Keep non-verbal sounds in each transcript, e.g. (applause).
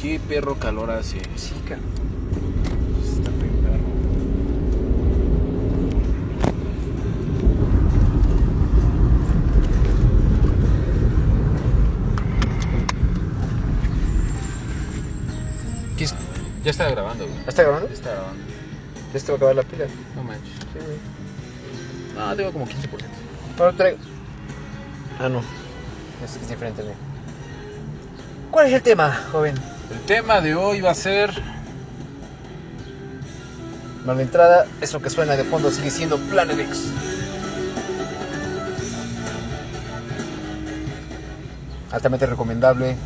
Qué perro calor hace. Sí, cara. Está bien perro. ¿Qué es? Ya está grabando, güey. ¿Está grabando? Ya está grabando. Ya se va a acabar la pila. No manches. Sí, güey. No, tengo como 15%. Bueno, traigo. Ah, no. Es, es diferente mío. ¿Cuál es el tema, joven? El tema de hoy va a ser. Bueno, la entrada, eso que suena de fondo sigue siendo Planet X. Altamente recomendable.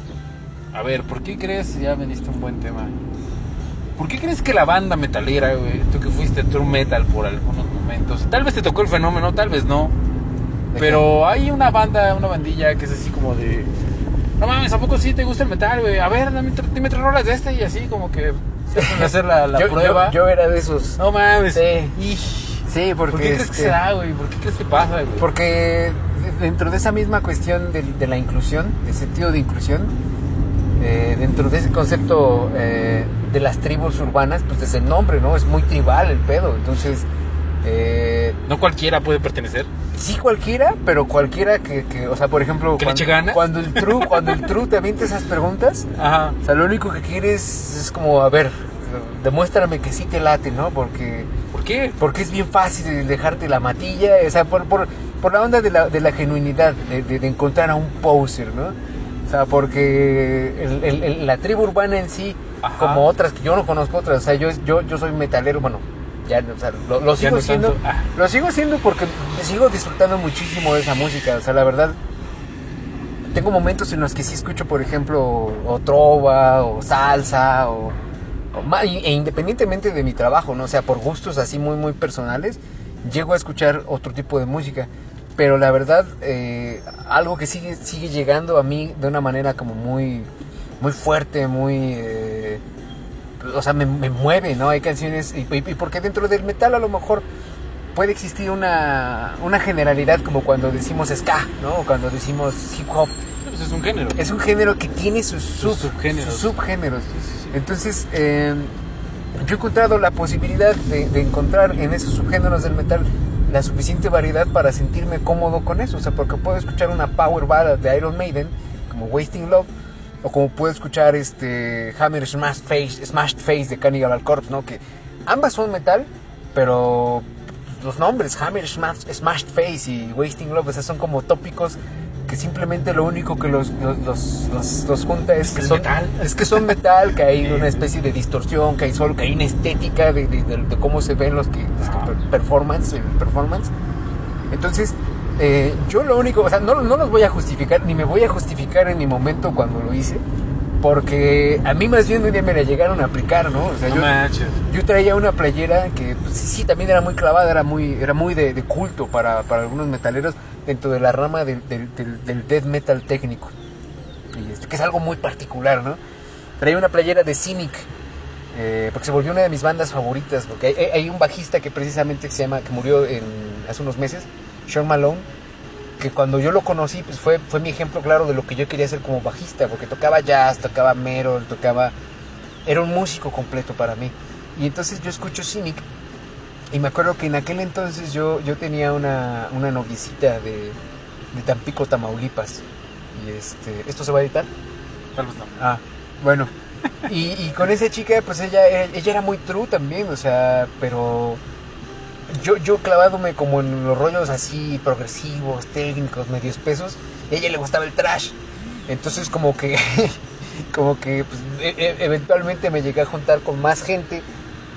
A ver, ¿por qué crees? Ya me diste un buen tema. ¿Por qué crees que la banda metalera, güey, tú que fuiste true metal por algunos momentos, tal vez te tocó el fenómeno, tal vez no, ¿De pero hay una banda, una bandilla que es así como de, no mames, ¿a poco sí te gusta el metal, güey? A ver, dame, dime tres rolas de este y así como que se hacen (laughs) hacer la, la yo, prueba. Yo, yo era de esos. No mames. Sí. Y- Sí, porque. ¿Por qué crees que este, se da, güey? ¿Por qué crees que pasa, güey? Porque dentro de esa misma cuestión de, de la inclusión, del sentido de inclusión, eh, dentro de ese concepto eh, de las tribus urbanas, pues desde el nombre, ¿no? Es muy tribal el pedo. Entonces, eh, No cualquiera puede pertenecer. sí cualquiera, pero cualquiera que, que, o sea, por ejemplo, ¿Que le cuando, el true, cuando el true te avienta esas preguntas, Ajá. o sea, lo único que quieres es como, a ver, demuéstrame que sí te late, ¿no? Porque ¿Por qué? porque es bien fácil dejarte la matilla, o sea, por, por, por la onda de la, de la genuinidad, de, de- de encontrar a un poser, ¿no? O sea, porque el- el- el- la tribu urbana en sí, Ajá. como otras, que yo no conozco otras, o sea, yo, yo, yo soy metalero, bueno, ya, o sea, lo, sigo no siendo. Ah. lo sigo siendo porque sigo disfrutando muchísimo de esa música, o sea, la verdad, tengo momentos en los que sí escucho, por ejemplo, o trova, o salsa, o, o e independientemente de mi trabajo, ¿no? O sea, por gustos así muy, muy personales, llego a escuchar otro tipo de música. Pero la verdad, eh, algo que sigue, sigue llegando a mí de una manera como muy, muy fuerte, muy... eh, o sea, me, me mueve, ¿no? Hay canciones... Y, porque dentro del metal a lo mejor puede existir una, una generalidad como cuando decimos ska, ¿no? O cuando decimos hip hop. Pues es un género. Es un género que tiene sus, sub- Sus subgéneros. sus subgéneros. Entonces, eh, yo he encontrado la posibilidad de, de encontrar en esos subgéneros del metal la suficiente variedad para sentirme cómodo con eso. O sea, porque puedo escuchar una power ballad de Iron Maiden, como Wasting Love, o como puedo escuchar este Hammer Smashed Face, Smashed Face de Cannibal Corpse, ¿no? Que ambas son metal, pero los nombres, Hammer Smashed, Smashed Face y Wasting Love, o sea, son como tópicos que simplemente lo único que los, los, los, los- junta es que son metal. es que son metal, que hay una especie de distorsión, que hay solo, que hay una estética de, de- de- de cómo se ven los que, los que per- performance, el performance. Entonces, eh, yo lo único, o sea, no, no los voy a justificar, ni me voy a justificar en mi momento cuando lo hice, porque a mí más bien un día me la llegaron a aplicar, ¿no? O sea, No yo, manches. yo traía una playera que pues, sí, sí, también era muy clavada, era muy, era muy de, de culto para, para algunos metaleros dentro de la rama del, del, del- del death metal técnico. Y este, que es algo muy particular, ¿no? Traía una playera de Cynic, eh, porque se volvió una de mis bandas favoritas, porque hay, hay- hay un bajista que precisamente se llama, que murió en, hace unos meses, Sean Malone, que cuando yo lo conocí, pues fue, fue mi ejemplo claro de lo que yo quería hacer como bajista, porque tocaba jazz, tocaba metal, tocaba... Era un músico completo para mí. Y entonces yo escucho Cynic, y me acuerdo que en aquel entonces yo, yo tenía una, una noviecita de, de Tampico, Tamaulipas. Y este, ¿esto se va a editar? Tal vez no. Ah, bueno. Y, y con esa chica, pues ella, ella era muy true también, o sea, pero yo, yo clavándome como en los rollos así progresivos, técnicos, medios pesos, a ella le gustaba el trash. Entonces como que, (laughs) como que pues, e- e- eventualmente me llegué a juntar con más gente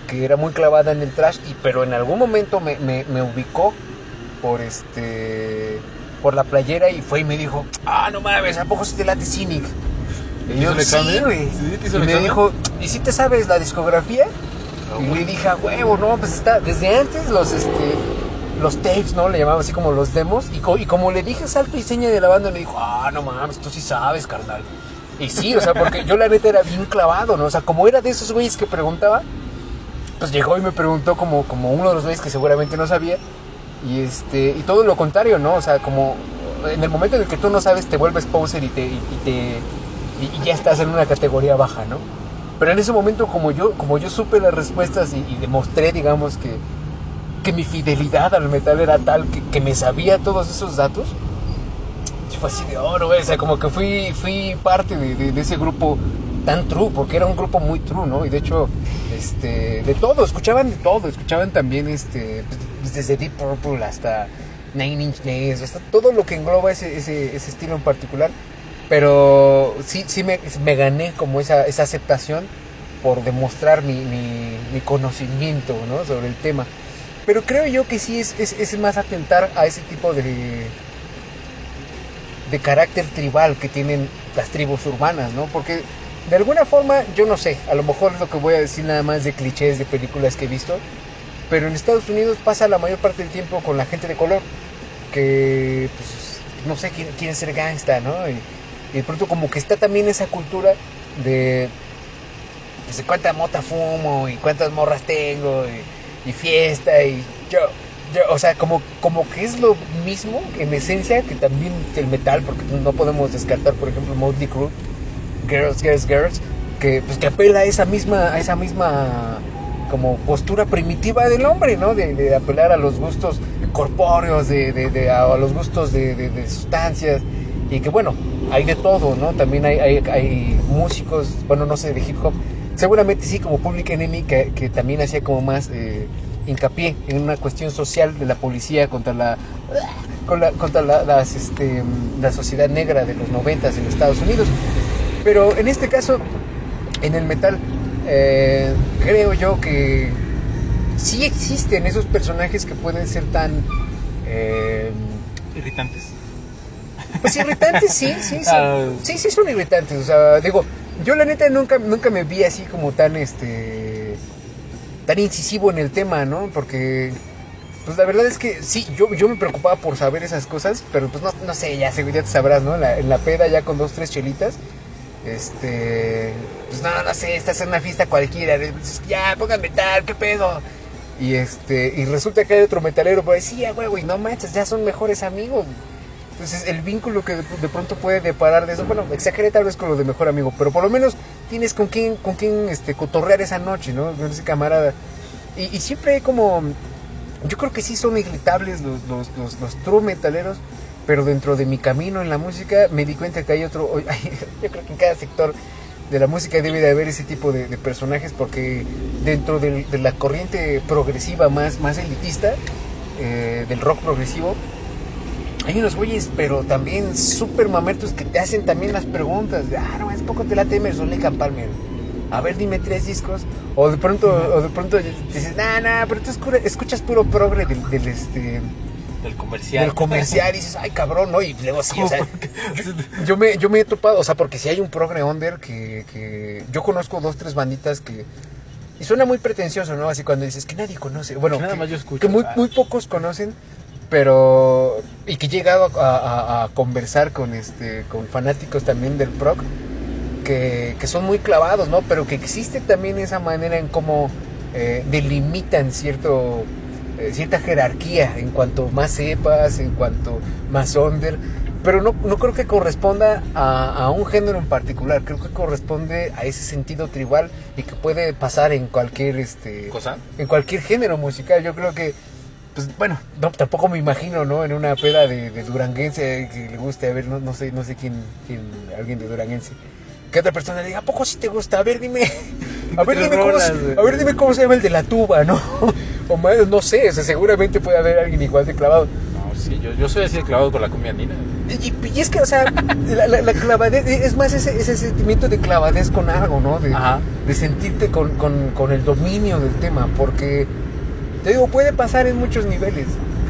que era muy clavada en el trash, y, pero en algún momento me, me, me ubicó por este por la playera y fue y me dijo, ah, no mames, ¿a poco si te late Cynic? Y ¿Te yo, sí, güey. ¿Sí? ¿Te hizo Y me examen? dijo, ¿y si te sabes la discografía? Y dije, huevo, no, pues está, desde antes los, este, los tapes, ¿no? Le llamaban así como los demos. Y, co- y como le dije salto y seña de la banda, me dijo, ah, no mames, tú sí sabes, carnal. Y sí, o sea, porque yo la neta era bien clavado, ¿no? O sea, como era de esos güeyes que preguntaba, pues llegó y me preguntó como, como uno de los güeyes que seguramente no sabía. Y este, y todo lo contrario, ¿no? O sea, como en el momento en el que tú no sabes, te vuelves poser y te, y ya estás en una categoría baja, ¿no? Pero en ese momento, como yo, como yo supe las respuestas y, y demostré, digamos, que, que mi fidelidad al metal era tal que, que me sabía todos esos datos, fue así de oro. O sea, como que fui, fui parte de, de- de ese grupo tan true, porque era un grupo muy true, ¿no? Y de hecho, este, de todo, escuchaban de todo, escuchaban también, este, pues, desde Deep Purple hasta Nine Inch Nails, hasta todo lo que engloba ese, ese, ese estilo en particular. Pero sí, sí me, me gané como esa, esa aceptación por demostrar mi, mi, mi conocimiento, ¿no? Sobre el tema. Pero creo yo que sí es, es, es más atentar a ese tipo de, de carácter tribal que tienen las tribus urbanas, ¿no? Porque de alguna forma, yo no sé, a lo mejor es lo que voy a decir nada más de clichés de películas que he visto, pero en Estados Unidos pasa la mayor parte del tiempo con la gente de color, que pues no sé, quieren, quieren ser gangsta, ¿no? Y, y de pronto como que está también esa cultura de, pues, cuánta mota fumo y cuántas morras tengo y, fiesta y yo, yo, o sea, como, como que es lo mismo en esencia que también el metal, porque no podemos descartar, por ejemplo, Motley Crue, Girls, Girls, Girls, que pues que apela a esa misma, a esa misma como postura primitiva del hombre, ¿no? De, apelar a los gustos corpóreos, de, de- de- a los gustos de sustancias, y que bueno, hay de todo, ¿no? También hay, hay, músicos, bueno, no sé, de hip hop, seguramente sí, como Public Enemy, que, que también hacía como más eh, hincapié en una cuestión social de la policía contra la con la- contra la, las, este, la sociedad negra de los noventas en Estados Unidos. Pero en este caso, en el metal, eh, creo yo que sí existen esos personajes que pueden ser tan... eh, Irritantes. Pues irritantes, sí, sí, sí. Ah. Sí, sí son irritantes. O sea, digo, yo la neta nunca, nunca me vi así como tan, este, tan incisivo en el tema, ¿no? Porque, pues la verdad es que sí, yo, yo me preocupaba por saber esas cosas, pero pues no, no sé, ya, te sabrás, ¿no? La- en la peda ya con dos, tres chelitas, este, pues no, no sé, estás en una fiesta cualquiera, ya, póngame tal, qué pedo. Y este, y resulta que hay otro metalero por ahí, sí, güey, güey, no manches, ya son mejores amigos. Entonces, el vínculo que de, de pronto puede deparar de eso, bueno, exageré tal vez con lo de mejor amigo, pero por lo menos tienes con quién, con quién este, cotorrear esa noche, ¿no? Con ese camarada. Y, y siempre hay como, yo creo que sí son irritables los, los, los, los true metaleros, pero dentro de mi camino en la música me di cuenta que hay otro, (laughs) hay- yo creo que en cada sector de la música debe de haber ese tipo de, de personajes porque dentro del- de la corriente progresiva más, más elitista, eh, del rock progresivo, hay unos güeyes, pero también súper mamertos que te hacen también las preguntas. De, ah, no, es poco te late Emerson, Lake and Palmer. A ver, dime tres discos. O de pronto, o de pronto dices, nah, nah, pero tú escu- escuchas puro progre del, del, este, Del comercial. del comercial y dices, ay, cabrón, ¿no? Y luego sí, o sea, yo, yo me, yo me he topado, o sea, porque si hay un progre under que, que yo conozco dos, tres banditas que... Y suena muy pretencioso, ¿no? Así cuando dices que nadie conoce. Bueno, Que nada más yo escucho. que muy, Ah. muy pocos conocen, pero... Y que he llegado a, a- a conversar con, este, con fanáticos también del prog, que, que son muy clavados, ¿no? Pero que existe también esa manera en cómo eh, delimitan cierto, eh, cierta jerarquía en cuanto más sepas, en cuanto más under. Pero no, no creo que corresponda a, a un género en particular, creo que corresponde a ese sentido tribal y que puede pasar en cualquier este ¿Cosa? en cualquier género musical. Yo creo que, pues bueno, no, tampoco me imagino, ¿no? En una peda de, de duranguense que le guste, a ver, no, no sé, no sé quién, quién, alguien de duranguense. Que otra persona le diga, ¿a poco sí te gusta? A ver, dime, a ver, dime cómo, a ver, dime cómo se llama el de la tuba, ¿no? (laughs) O más, no sé, o sea, seguramente puede haber alguien igual de clavado. No, sí, yo, yo soy así de clavado con la cumbia andina. Y, y es que, o sea, la, la- la clavadez, es más ese, ese sentimiento de clavadez con algo, ¿no? De, Ajá. de sentirte con, con, con el dominio del tema, porque, te digo, puede pasar en muchos niveles.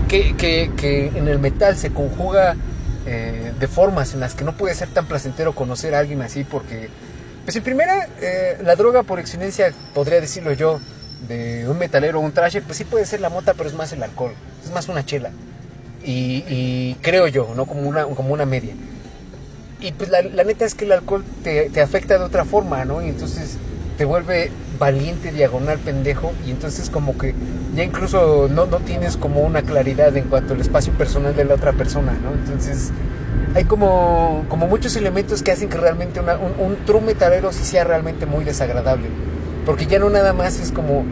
Que, que, que en el metal se conjuga eh, de formas en las que no puede ser tan placentero conocer a alguien así, porque, pues en primera, eh, la droga por excelencia, podría decirlo yo, de un metalero o un trasher, pues sí puede ser la mota, pero es más el alcohol, es más una chela y, y creo yo, ¿no? Como una, como una media. Y pues la, la neta es que el alcohol te, te afecta de otra forma, ¿no? Y entonces te vuelve valiente, diagonal, pendejo, y entonces como que ya incluso no, no tienes como una claridad en cuanto al espacio personal de la otra persona, ¿no? Entonces hay como, como muchos elementos que hacen que realmente un, un true metalero sí sea realmente muy desagradable. Porque ya no nada más es como,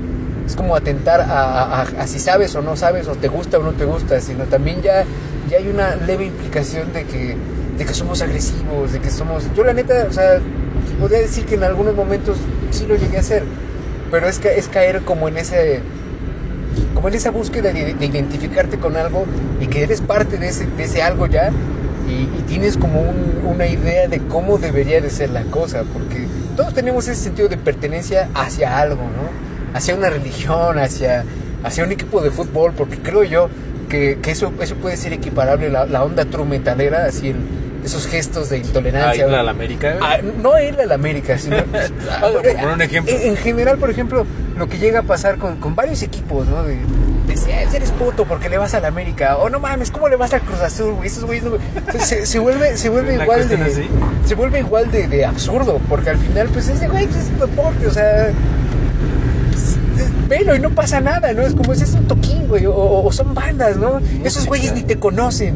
es como atentar a, a- a- a si sabes o no sabes, o te gusta o no te gusta, sino también ya, ya hay una leve implicación de que, de que somos agresivos, de que somos... Yo la neta, o sea, podría decir que en algunos momentos sí lo llegué a hacer, pero es, que, es caer como en ese como en esa búsqueda de, de identificarte con algo y que eres parte de ese, de ese algo ya y, y tienes como un- una idea de cómo debería de ser la cosa, porque todos tenemos ese sentido de pertenencia hacia algo, ¿no? Hacia una religión, hacia, hacia un equipo de fútbol, porque creo yo que, que eso, eso puede ser equiparable, la, la onda true metalera, así el- esos gestos de intolerancia. a la América. Ah, no ir a la América, sino. (laughs) Ah, (laughs) por un ejemplo. En, en general, por ejemplo, lo que llega a pasar con, con varios equipos, ¿no? De, de si eres puto porque le vas a la América. O no mames, ¿cómo le vas al Cruz Azul, güey? Esos güeyes no- se, se vuelve, se vuelve igual de. así. Se vuelve igual de, de absurdo. Porque al final, pues ese güey pues, es un deporte, o sea. pues, es- Velo y no pasa nada, ¿no? Es como ese es un toquín, güey, o, o son bandas, ¿no? Esos güeyes ni te conocen.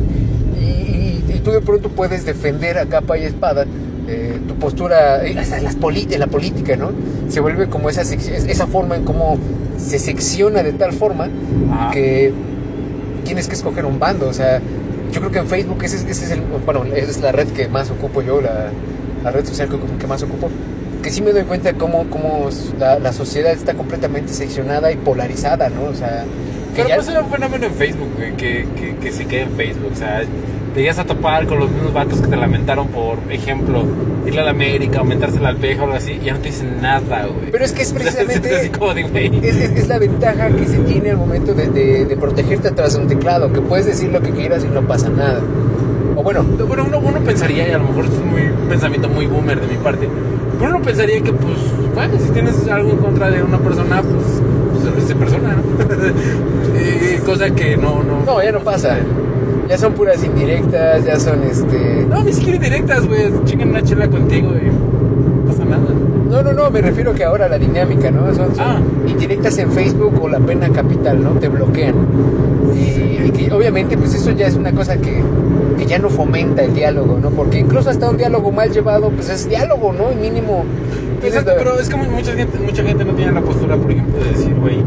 Tú de pronto puedes defender a capa y espada eh, tu postura, hasta las la política, ¿no? Se vuelve como esa, esa forma en cómo se secciona de tal forma que tienes que escoger un bando. O sea, yo creo que en Facebook ese, es- ese es el, bueno, esa es la red que más ocupo yo, la, la red social que, que más ocupo. Que sí me doy cuenta cómo, cómo la, la sociedad está completamente seccionada y polarizada, ¿no? O sea, Pero ya- pues es un fenómeno en Facebook, güey, que, que, que se queda en Facebook. O sea, te llegas a topar con los mismos vatos que te lamentaron por ejemplo, irle a la América, aumentársela al peje o algo así, y ya no te dicen nada, güey. Pero es que es (laughs) precisamente-. Es, es- es la ventaja que se tiene al momento de, de- de protegerte atrás de un teclado, que puedes decir lo que quieras y no pasa nada. O bueno, Bueno, uno, uno pensaría, y a lo mejor es muy, un pensamiento muy boomer de mi parte, pero uno pensaría que, pues, bueno, si tienes algo en contra de una persona, pues, pues es de persona, ¿no? (laughs) Eh, cosa que no, no. no, ya no pasa. Ya son puras indirectas, ya son este... No, ni siquiera directas, güey. Chingan una chela contigo y no pasa nada. No, no, no, me refiero que ahora la dinámica, ¿no? Son, son Ah. indirectas en Facebook o la pena capital, ¿no? Te bloquean. Y, y que obviamente pues eso ya es una cosa que, que ya no fomenta el diálogo, ¿no? Porque incluso hasta un diálogo mal llevado pues es diálogo, ¿no? Y mínimo... Exacto, la- pero es que mu- mucha gente, mucha gente no tiene la postura, por ejemplo, de decir, güey,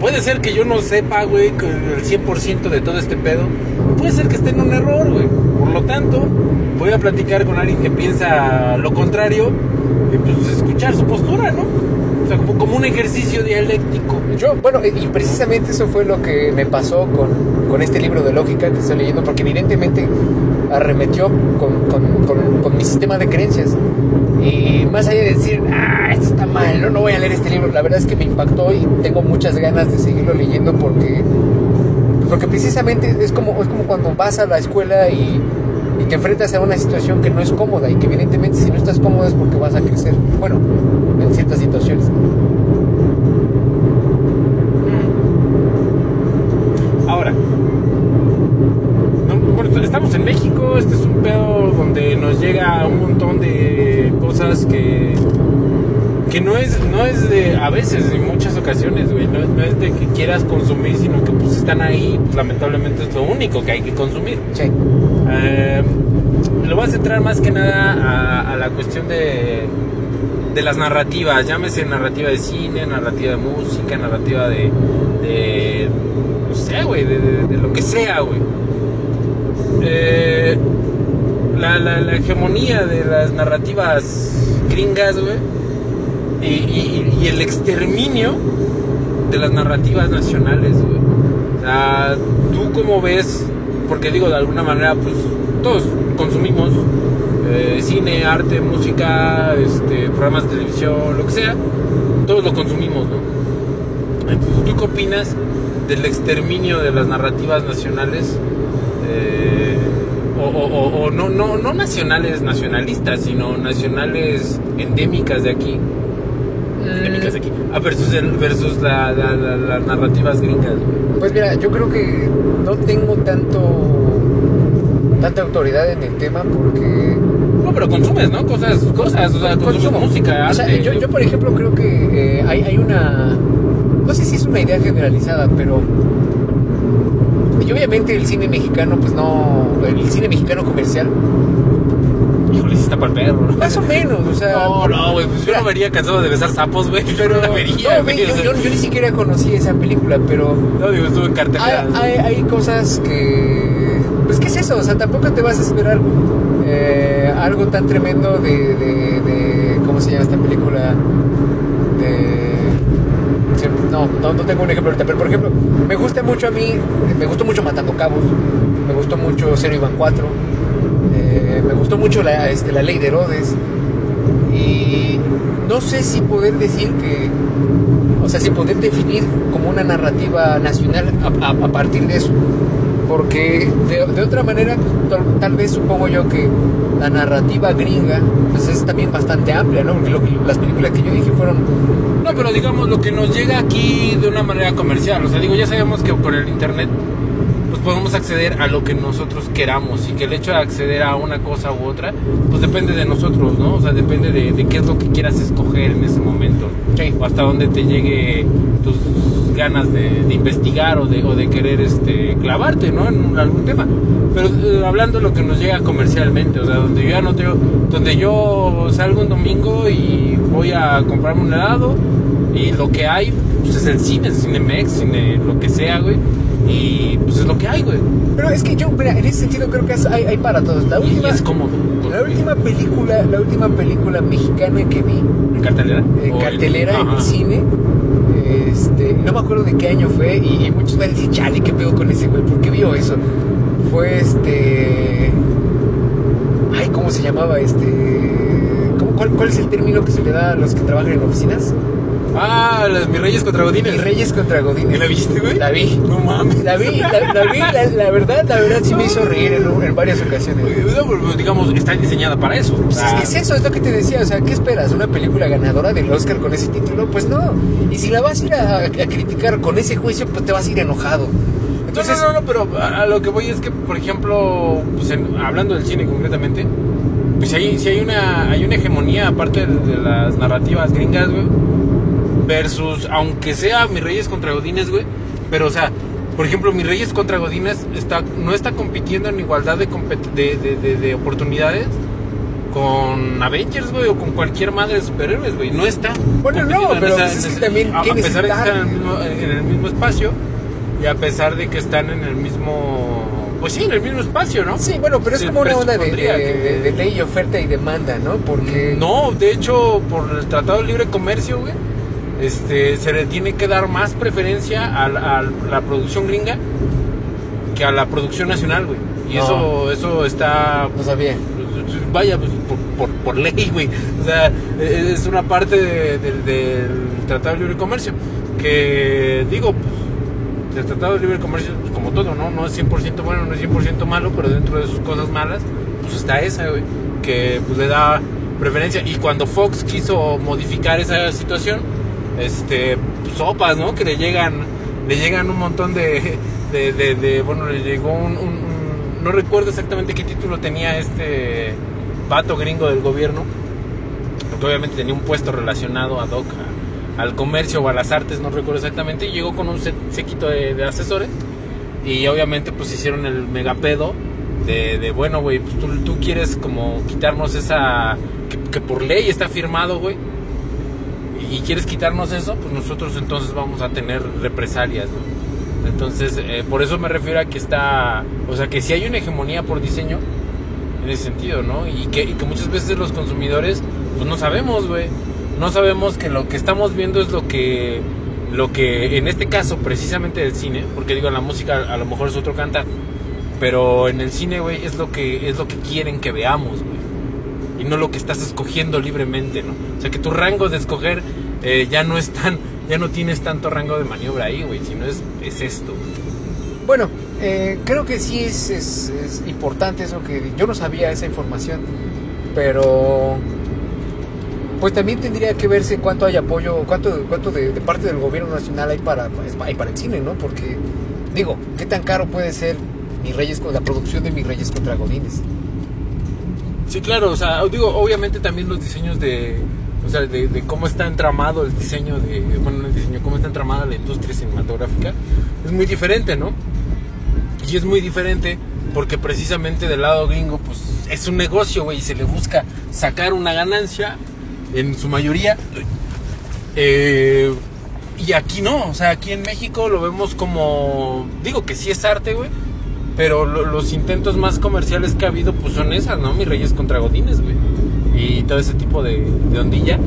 puede ser que yo no sepa, güey, el 100% de todo este pedo. Puede ser que esté en un error, güey. Por lo tanto, voy a platicar con alguien que piensa lo contrario y pues escuchar su postura, ¿no? O sea, como, un ejercicio dialéctico. Yo, bueno, y precisamente eso fue lo que me pasó con, con este libro de lógica que estoy leyendo, porque evidentemente arremetió con, con- con- con mi sistema de creencias. Y más allá de decir, ah, está mal, no, no voy a leer este libro, la verdad es que me impactó y tengo muchas ganas de seguirlo leyendo porque, porque precisamente es como, es como cuando vas a la escuela y, y te enfrentas a una situación que no es cómoda y que evidentemente si no estás cómodo es porque vas a crecer. Bueno, en ciertas situaciones. Ahora, no, bueno, estamos en México, este es un pedo donde nos llega un montón de cosas que que no es no es de a veces en muchas ocasiones, güey, no, no es de que quieras consumir, sino que pues están ahí, pues, lamentablemente es lo único que hay que consumir. Sí. Eh, lo voy a centrar más que nada a, a la cuestión de, de las narrativas, llámese narrativa de cine, narrativa de música, narrativa de, de no sé, güey, de, de- de lo que sea, güey. Eh, la, la- la hegemonía de las narrativas gringas, güey, y, y- el exterminio de las narrativas nacionales, güey. O tú como ves, porque digo, de alguna manera, pues todos consumimos eh, cine, arte, música, este, programas de televisión, lo que sea, todos lo consumimos, ¿no? Entonces, ¿tú qué opinas del exterminio de las narrativas nacionales? Eh, o- o no, no, no nacionales nacionalistas, sino nacionales endémicas de aquí. Ah, versus, el- versus la- la- la- las narrativas gringas. güey. Pues mira, yo creo que no tengo tanto tanta autoridad en el tema porque No, pero consumes, ¿no? Cosas, cosas, o sea, consumes consumo. música, O sea, arte. yo, yo, por ejemplo creo que eh, hay, hay una no sé si es una idea generalizada, pero y obviamente el cine mexicano, pues no, el cine mexicano comercial, Para el perro, ¿no? más o menos, o sea... No, no, güey, pues yo no vería cansado de besar sapos, güey. pero no vería, no, güey. güey, o yo, sea, yo- yo ni siquiera conocí esa película, pero No, digo, estuve en cartelera. hay, hay cosas que... Pues, ¿qué es eso? O sea, tampoco te vas a esperar eh, algo tan tremendo de, de, de- ¿Cómo se llama esta película? No, no, no tengo un ejemplo ahorita, pero por ejemplo, me gusta mucho a mí, me gustó mucho Matando Cabos, me gustó mucho Cero Iban 4, eh, me gustó mucho la, este, la Ley de Herodes, y no sé si poder decir que, o sea, si poder definir como una narrativa nacional a, partir de eso. Porque de, de otra manera, tal, vez supongo yo que la narrativa gringa pues es también bastante amplia, ¿no? Porque lo las películas que yo dije fueron... No, pero digamos lo que nos llega aquí de una manera comercial. O sea, digo, ya sabemos que por el internet pues podemos acceder a lo que nosotros queramos y que el hecho de acceder a una cosa u otra pues depende de nosotros, ¿no? O sea, depende de, de qué es lo que quieras escoger en ese momento. Sí. O hasta dónde te llegue tus ganas de, de investigar o de, o de querer este clavarte, ¿no? En algún tema. Pero eh, hablando de lo que nos llega comercialmente, o sea, donde yo ya no tengo, donde yo salgo un domingo y voy a comprarme un helado y lo que hay pues es el cine, Cinemex, cine, lo que sea, güey. Y pues es lo que hay, güey. Pero es que yo, mira, en ese sentido creo que es- hay, hay para todos. La Y, y última, es cómodo. la última película, la última película mexicana que vi ¿En cartelera? en O cartelera en Ajá. el cine. Este, no me acuerdo de qué año fue y, y muchos van a decir, chale, qué pedo con ese güey, ¿por qué vio eso? Fue este... Ay, ¿cómo se llamaba este...? ¿Cómo- cuál, ¿Cuál es el término que se le da a los que trabajan en oficinas? Ah, las Mis Reyes contra Godines. Y Reyes contra Godines. ¿La viste, güey? La vi. No mames. La vi, la, la vi, la, la verdad, la verdad sí me hizo reír en, en varias ocasiones. No, digamos, está diseñada para eso. Pues sea, es, es eso, es lo que te decía, o sea, ¿qué esperas? ¿Una película ganadora del Oscar con ese título? Pues no. Y si la vas a ir a, a criticar con ese juicio, pues te vas a ir enojado. Entonces, no, no, no, pero a, a lo que voy es que, por ejemplo, pues en- hablando del cine concretamente, pues hay, sí hay una, hay una hegemonía aparte de, de las narrativas gringas, güey, versus, aunque sea Mis Reyes contra Godines, güey, pero o sea, por ejemplo, Mis Reyes contra Godines está, no está compitiendo en igualdad de, compet- de, de, de- de oportunidades con Avengers, güey, o con cualquier madre de superhéroes, güey, no está. Bueno, no, pero es que también, a, a ¿qué pesar de que están en el mismo, en el mismo espacio y a pesar de que están en el mismo pues sí en el mismo espacio no sí, bueno, pero es como una onda de, de- que- de ley, oferta y demanda, ¿no? Porque... no de hecho por el tratado de libre comercio güey este se le tiene que dar más preferencia a, la- a la producción gringa que a la producción nacional güey y No. eso eso está No sabía. vaya pues, por, por, por ley güey o sea es una parte de- de- del tratado de libre comercio que digo pues el tratado de libre comercio pues, como todo no no es 100% bueno no es 100% malo pero dentro de sus cosas malas pues está esa güey que pues le da preferencia y cuando Fox quiso modificar esa situación este sopas no que le llegan le llegan un montón de de, de- bueno le llegó un, no recuerdo exactamente qué título tenía este vato gringo del gobierno porque obviamente tenía un puesto relacionado ad hoc al comercio o a las artes, no recuerdo exactamente, y llegó con un se- séquito de, asesores y obviamente pues hicieron el megapedo de, de bueno, güey, pues tú, tú quieres como quitarnos esa, que, que por ley está firmado, güey, y quieres quitarnos eso, pues nosotros entonces vamos a tener represalias, ¿no? Entonces, eh, por eso me refiero a que está, o sea, que si hay una hegemonía por diseño, en ese sentido, ¿no? Y que, y que muchas veces los consumidores, pues no sabemos, güey. No sabemos que lo que estamos viendo es lo que, lo que, en este caso, precisamente del cine, porque digo, en la música a lo mejor es otro cantar, pero en el cine, güey, es lo que, es lo que quieren que veamos, güey. Y no lo que estás escogiendo libremente, ¿no? O sea, que tu rango de escoger eh, ya no es tan, ya no tienes tanto rango de maniobra ahí, güey, sino es, es esto. Bueno, eh, creo que sí es, es- es importante eso que yo no sabía esa información, pero pues también tendría que verse cuánto hay apoyo, cuánto, cuánto de, de parte del gobierno nacional hay para, hay para el cine, ¿no? Porque digo, ¿qué tan caro puede ser mis Reyes con la producción de mis Reyes contra Godines? Sí, claro, o sea, digo, obviamente también los diseños de, o sea, de, cómo está entramado el diseño de, bueno, no el diseño, cómo está entramada la industria cinematográfica, es muy diferente, ¿no? Y es muy diferente porque precisamente del lado gringo, pues es un negocio, güey, y se le busca sacar una ganancia en su mayoría. Eh, y aquí no, o sea, aquí en México lo vemos como, digo que sí es arte, güey, pero lo- los intentos más comerciales que ha habido, pues son esas, ¿no? Mis Reyes contra Godines, güey. Y todo ese tipo de, de ondilla.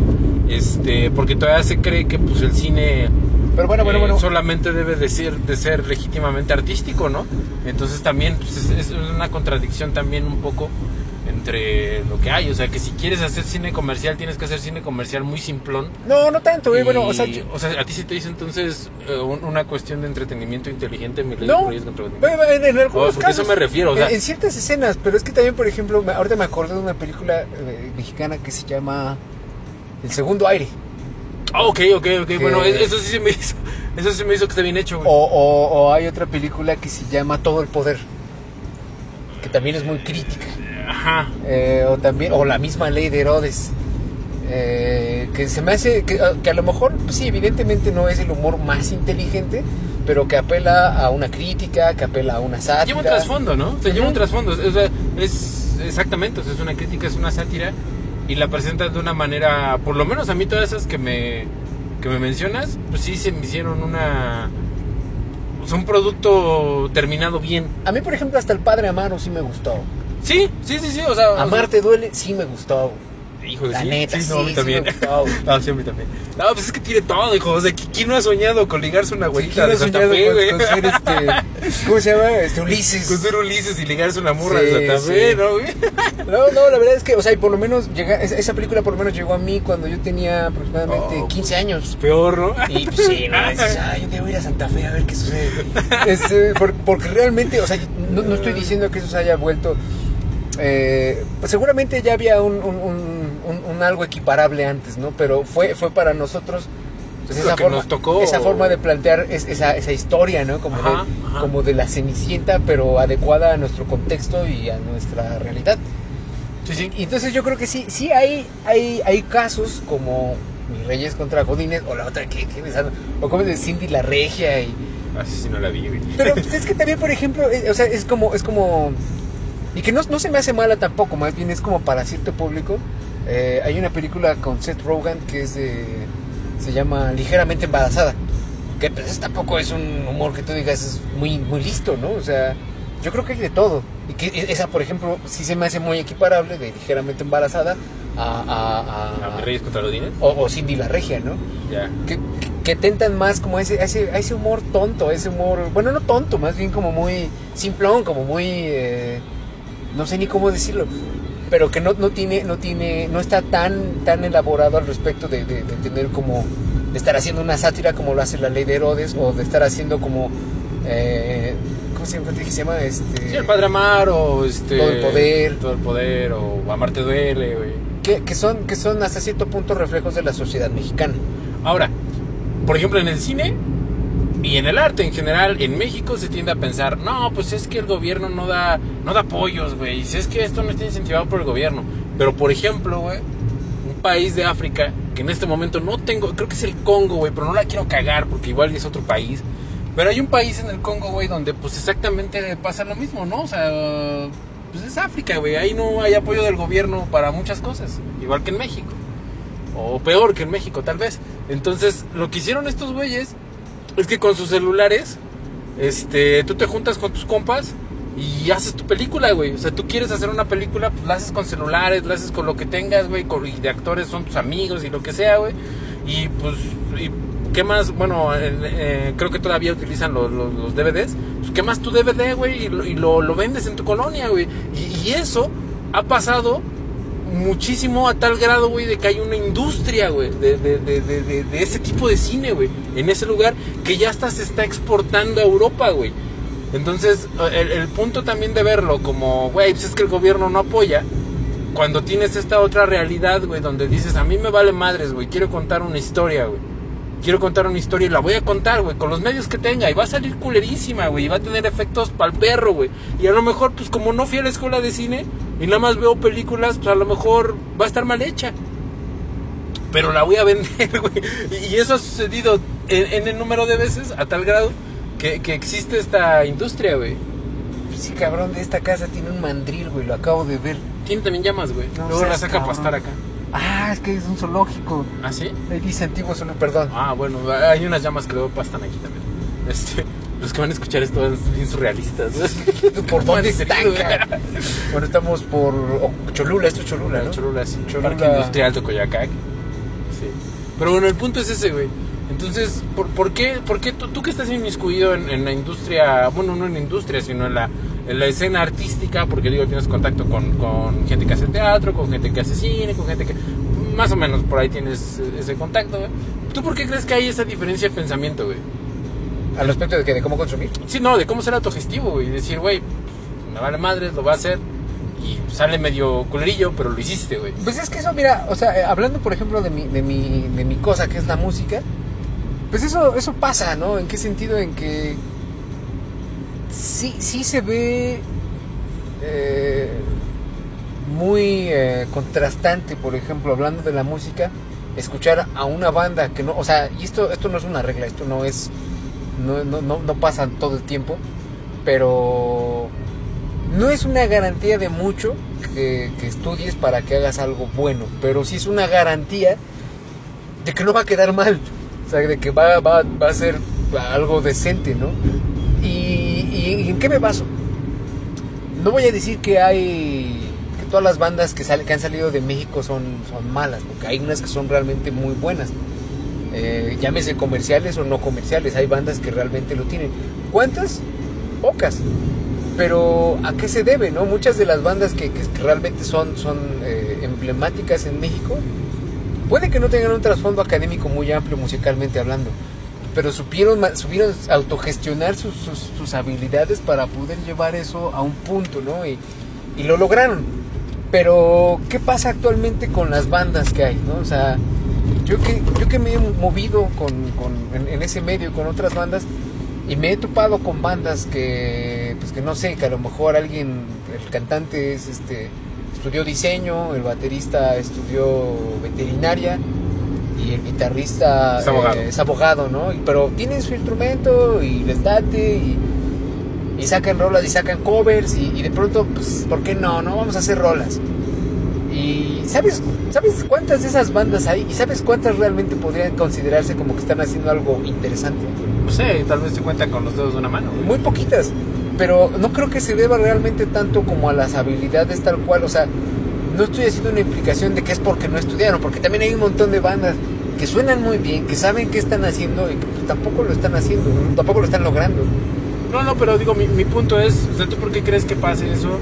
Este, porque todavía se cree que pues el cine Pero bueno, bueno, eh, bueno. solamente debe de ser, de ser legítimamente artístico, ¿no? Entonces también pues, es, es una contradicción también un poco entre lo que hay. O sea, que si quieres hacer cine comercial, tienes que hacer cine comercial muy simplón. No, no tanto, güey. Bueno, o sea, Y, yo- o sea, a ti sí te dice entonces eh, un- una cuestión de entretenimiento inteligente, mi No, contra Godines. bueno, en, en algunos Oh, porque eso casos, me refiero, o sea- en, en ciertas escenas, pero es que también, por ejemplo, ahorita me acordé de una película eh, mexicana que se llama El Segundo Aire. Ah, ok, ok, ok. Que- Bueno, es- eso sí se me hizo. (laughs) Eso sí me hizo que está bien hecho, güey. O, o- o hay otra película que se llama Todo el Poder, que también es muy crítica. Ajá. Eh, o también, o la misma ley de Herodes. eh, que se me hace que, que a lo mejor, pues sí, evidentemente no es el humor más inteligente, pero que apela a una crítica, que apela a una sátira. Lleva un trasfondo, ¿no? O sea, lleva un trasfondo. O sea, es exactamente, o sea, es una crítica, es una sátira y la presentas de una manera, por lo menos a mí todas esas que me que me mencionas, pues sí se me hicieron una sea, un producto terminado bien. A mí, por ejemplo, hasta el Padre Amaro sí me gustó. Sí, sí, sí, sí, o sea, Amarte duele, sí me gustó. hijo de La sí, neta, sí, no, a mí sí, también. sí me gustó, güey. (laughs) No, sí, a mí también. No, pues es que tiene todo, hijo. O sea, ¿quién no ha soñado con ligarse una güerita ¿Quién de Santa Fe, con, güey? con ser este. (laughs) ¿Cómo se llama? Este Ulises. Con ser Ulises y ligarse una morra Sí, de Santa sí. Fe, ¿no, güey? (laughs) No, no, la verdad es que, o sea, y por lo menos llega, esa, película por lo menos llegó a mí cuando yo tenía aproximadamente Oh, 15 años. Peor, ¿no? Y pues sí, no, dices, ay, voy a ir a Santa Fe a ver qué sucede. Este, por- porque realmente, o sea, no, no estoy diciendo que eso se haya vuelto. Eh, pues seguramente ya había un, un- un- un- algo equiparable antes, ¿no? Pero fue, fue para nosotros. pues, esa, forma, nos tocó. esa forma de plantear es- esa, esa historia, ¿no? Como, Ajá, de, ajá. como de la cenicienta, pero adecuada a nuestro contexto y a nuestra realidad. Sí, sí. Y entonces yo creo que sí, sí hay, hay, hay casos como Mis Reyes contra Godines, o la otra que, que o como de Cindy la Regia y. Así sí no la vi. Pero (laughs) es que también, por ejemplo, eh, o sea, es como, es como. Y que no, no se me hace mala tampoco, más bien es como para cierto público. Eh, hay una película con Seth Rogen que es de. se llama Ligeramente Embarazada. Que pues tampoco es un humor que tú digas es muy, muy listo, ¿no? O sea, yo creo que hay de todo. Y que e- esa, por ejemplo, sí se me hace muy equiparable de Ligeramente Embarazada a. a, a- ¿A Reyes contra los Dines? o, o Cindy la Regia, ¿no? Ya. que, que- que tentan más como ese, ese, ese humor tonto, ese humor, bueno, no tonto, más bien como muy simplón, como muy, eh, no sé ni cómo decirlo, pero que no, no tiene, no tiene, no está tan, tan elaborado al respecto de, de- de tener como, de estar haciendo una sátira como lo hace la ley de Herodes, o de estar haciendo como, eh, ¿cómo se llama? ¿Qué se llama? Este, Sí, el Padre Amar o este... Todo el poder. Todo el poder o Amarte duele, güey. que, que son, que son hasta cierto punto reflejos de la sociedad mexicana. Ahora, por ejemplo, en el cine y en el arte en general, en México se tiende a pensar, no, pues es que el gobierno no da, no da apoyos, güey. Si es que esto no está incentivado por el gobierno. Pero, por ejemplo, güey, un país de África que en este momento no tengo, creo que es el Congo, güey, pero no la quiero cagar porque igual es otro país. Pero hay un país en el Congo, güey, donde pues exactamente pasa lo mismo, ¿no? O sea, pues es África, güey. Ahí no hay apoyo del gobierno para muchas cosas, igual que en México o peor que en México tal vez. Entonces, lo que hicieron estos güeyes es que con sus celulares, este, tú te juntas con tus compas y haces tu película, güey. O sea, tú quieres hacer una película, pues la haces con celulares, la haces con lo que tengas, güey, con- y de actores son tus amigos y lo que sea, güey. Y pues, y, ¿qué más? Bueno, eh, creo que todavía utilizan los, DVDs. Pues, ¿qué más tu DVD, güey? Y, lo, y lo, vendes en tu colonia, güey. Y eso ha pasado muchísimo a tal grado, güey, de que hay una industria, güey, de, de, de, de, ese tipo de cine, güey, en ese lugar que ya hasta se está exportando a Europa, güey. Entonces, el, el punto también de verlo como, güey, pues es que el gobierno no apoya, cuando tienes esta otra realidad, güey, donde dices, a mí me vale madres, güey, quiero contar una historia, güey. Quiero contar una historia y la voy a contar, güey, con los medios que tenga. Y va a salir culerísima, güey. Y va a tener efectos pa'l perro, güey. Y a lo mejor, pues como no fui a la escuela de cine y nada más veo películas, pues a lo mejor va a estar mal hecha. Pero la voy a (laughs) vender, güey. Y eso ha sucedido en, en el número de veces a tal grado que, que existe esta industria, güey. ese cabrón de esta casa tiene un mandril, güey, lo acabo de ver. Tiene también llamas, güey. No Luego la saca a cabrón. pastar acá. Ah, es que es un zoológico. ¿Ah, sí? Ahí dice antiguo zoológico, perdón. Ah, bueno, hay unas llamas que luego pastan aquí también. Este, los que van a escuchar esto son bien surrealistas. (laughs) ¿Por ¿Cómo dónde han está? sentido, cara? Bueno, estamos por Cholula, esto es Cholula, ¿no? Cholula, sí. Cholula. Parque Industrial Tocoyacac. Sí. Pero bueno, el punto es ese, güey. Entonces, ¿por, por qué, por qué tú, tú que estás inmiscuido en, en la industria, bueno, no en la industria, sino en la, en la escena artística, porque digo, tienes contacto con, con gente que hace teatro, con gente que hace cine, con gente que más o menos por ahí tienes ese contacto, güey. ¿Tú por qué crees que hay esa diferencia de pensamiento, güey? Al respecto de que de cómo consumir. Sí, no, de cómo ser autogestivo, güey. Decir, güey, me vale madres, lo va a hacer. Y sale medio culerillo, pero lo hiciste, güey. Pues es que eso, mira, o sea, eh, hablando por ejemplo de mi, de mi, de mi cosa que es la música, pues eso, eso pasa, ¿no? ¿En qué sentido? En que sí, sí se ve eh, muy eh, contrastante, por ejemplo, hablando de la música, escuchar a una banda que no, o sea, y esto, esto no es una regla, esto no es, no, no, no, pasa todo el tiempo, pero no es una garantía de mucho que, que estudies para que hagas algo bueno, pero sí es una garantía de que no va a quedar mal, o sea, de que va, va, va a ser algo decente, ¿no? ¿Y, y en qué me baso? No voy a decir que hay que todas las bandas que, que han salido de México son, son malas, porque hay unas que son realmente muy buenas. Eh, llámese comerciales o no comerciales, hay bandas que realmente lo tienen. ¿Cuántas? Pocas. Pero ¿a qué se debe? no Muchas de las bandas que- que realmente son, son eh, emblemáticas en México, puede que no tengan un trasfondo académico muy amplio musicalmente hablando, pero supieron, supieron autogestionar sus, sus, sus habilidades para poder llevar eso a un punto, ¿no? Y, y lo lograron. Pero, ¿qué pasa actualmente con las bandas que hay, ¿no? O sea, yo que, yo que me he movido con, con- en, en ese medio con otras bandas y me he topado con bandas que, pues que no sé, que a lo mejor alguien, el cantante es este, estudió diseño, el baterista estudió veterinaria y el guitarrista Es abogado. eh, es abogado, ¿no? Y- Pero tienen su instrumento y les date y, y sacan rolas y sacan covers y, y de pronto, pues, ¿por qué no? No vamos a hacer rolas. Y ¿sabes, ¿sabes cuántas de esas bandas hay? ¿Y sabes cuántas realmente podrían considerarse como que están haciendo algo interesante? No sé, tal vez se cuentan con los dedos de una mano. Muy poquitas. Pero no creo que se deba realmente tanto como a las habilidades tal cual. O sea, no estoy haciendo una implicación de que es porque no estudiaron, porque también hay un montón de bandas que suenan muy bien, que saben qué están haciendo y que pues, tampoco lo están haciendo, ¿no? tampoco lo están logrando. No, no, pero digo, mi, mi punto es, o sea, ¿tú por qué crees que pase eso?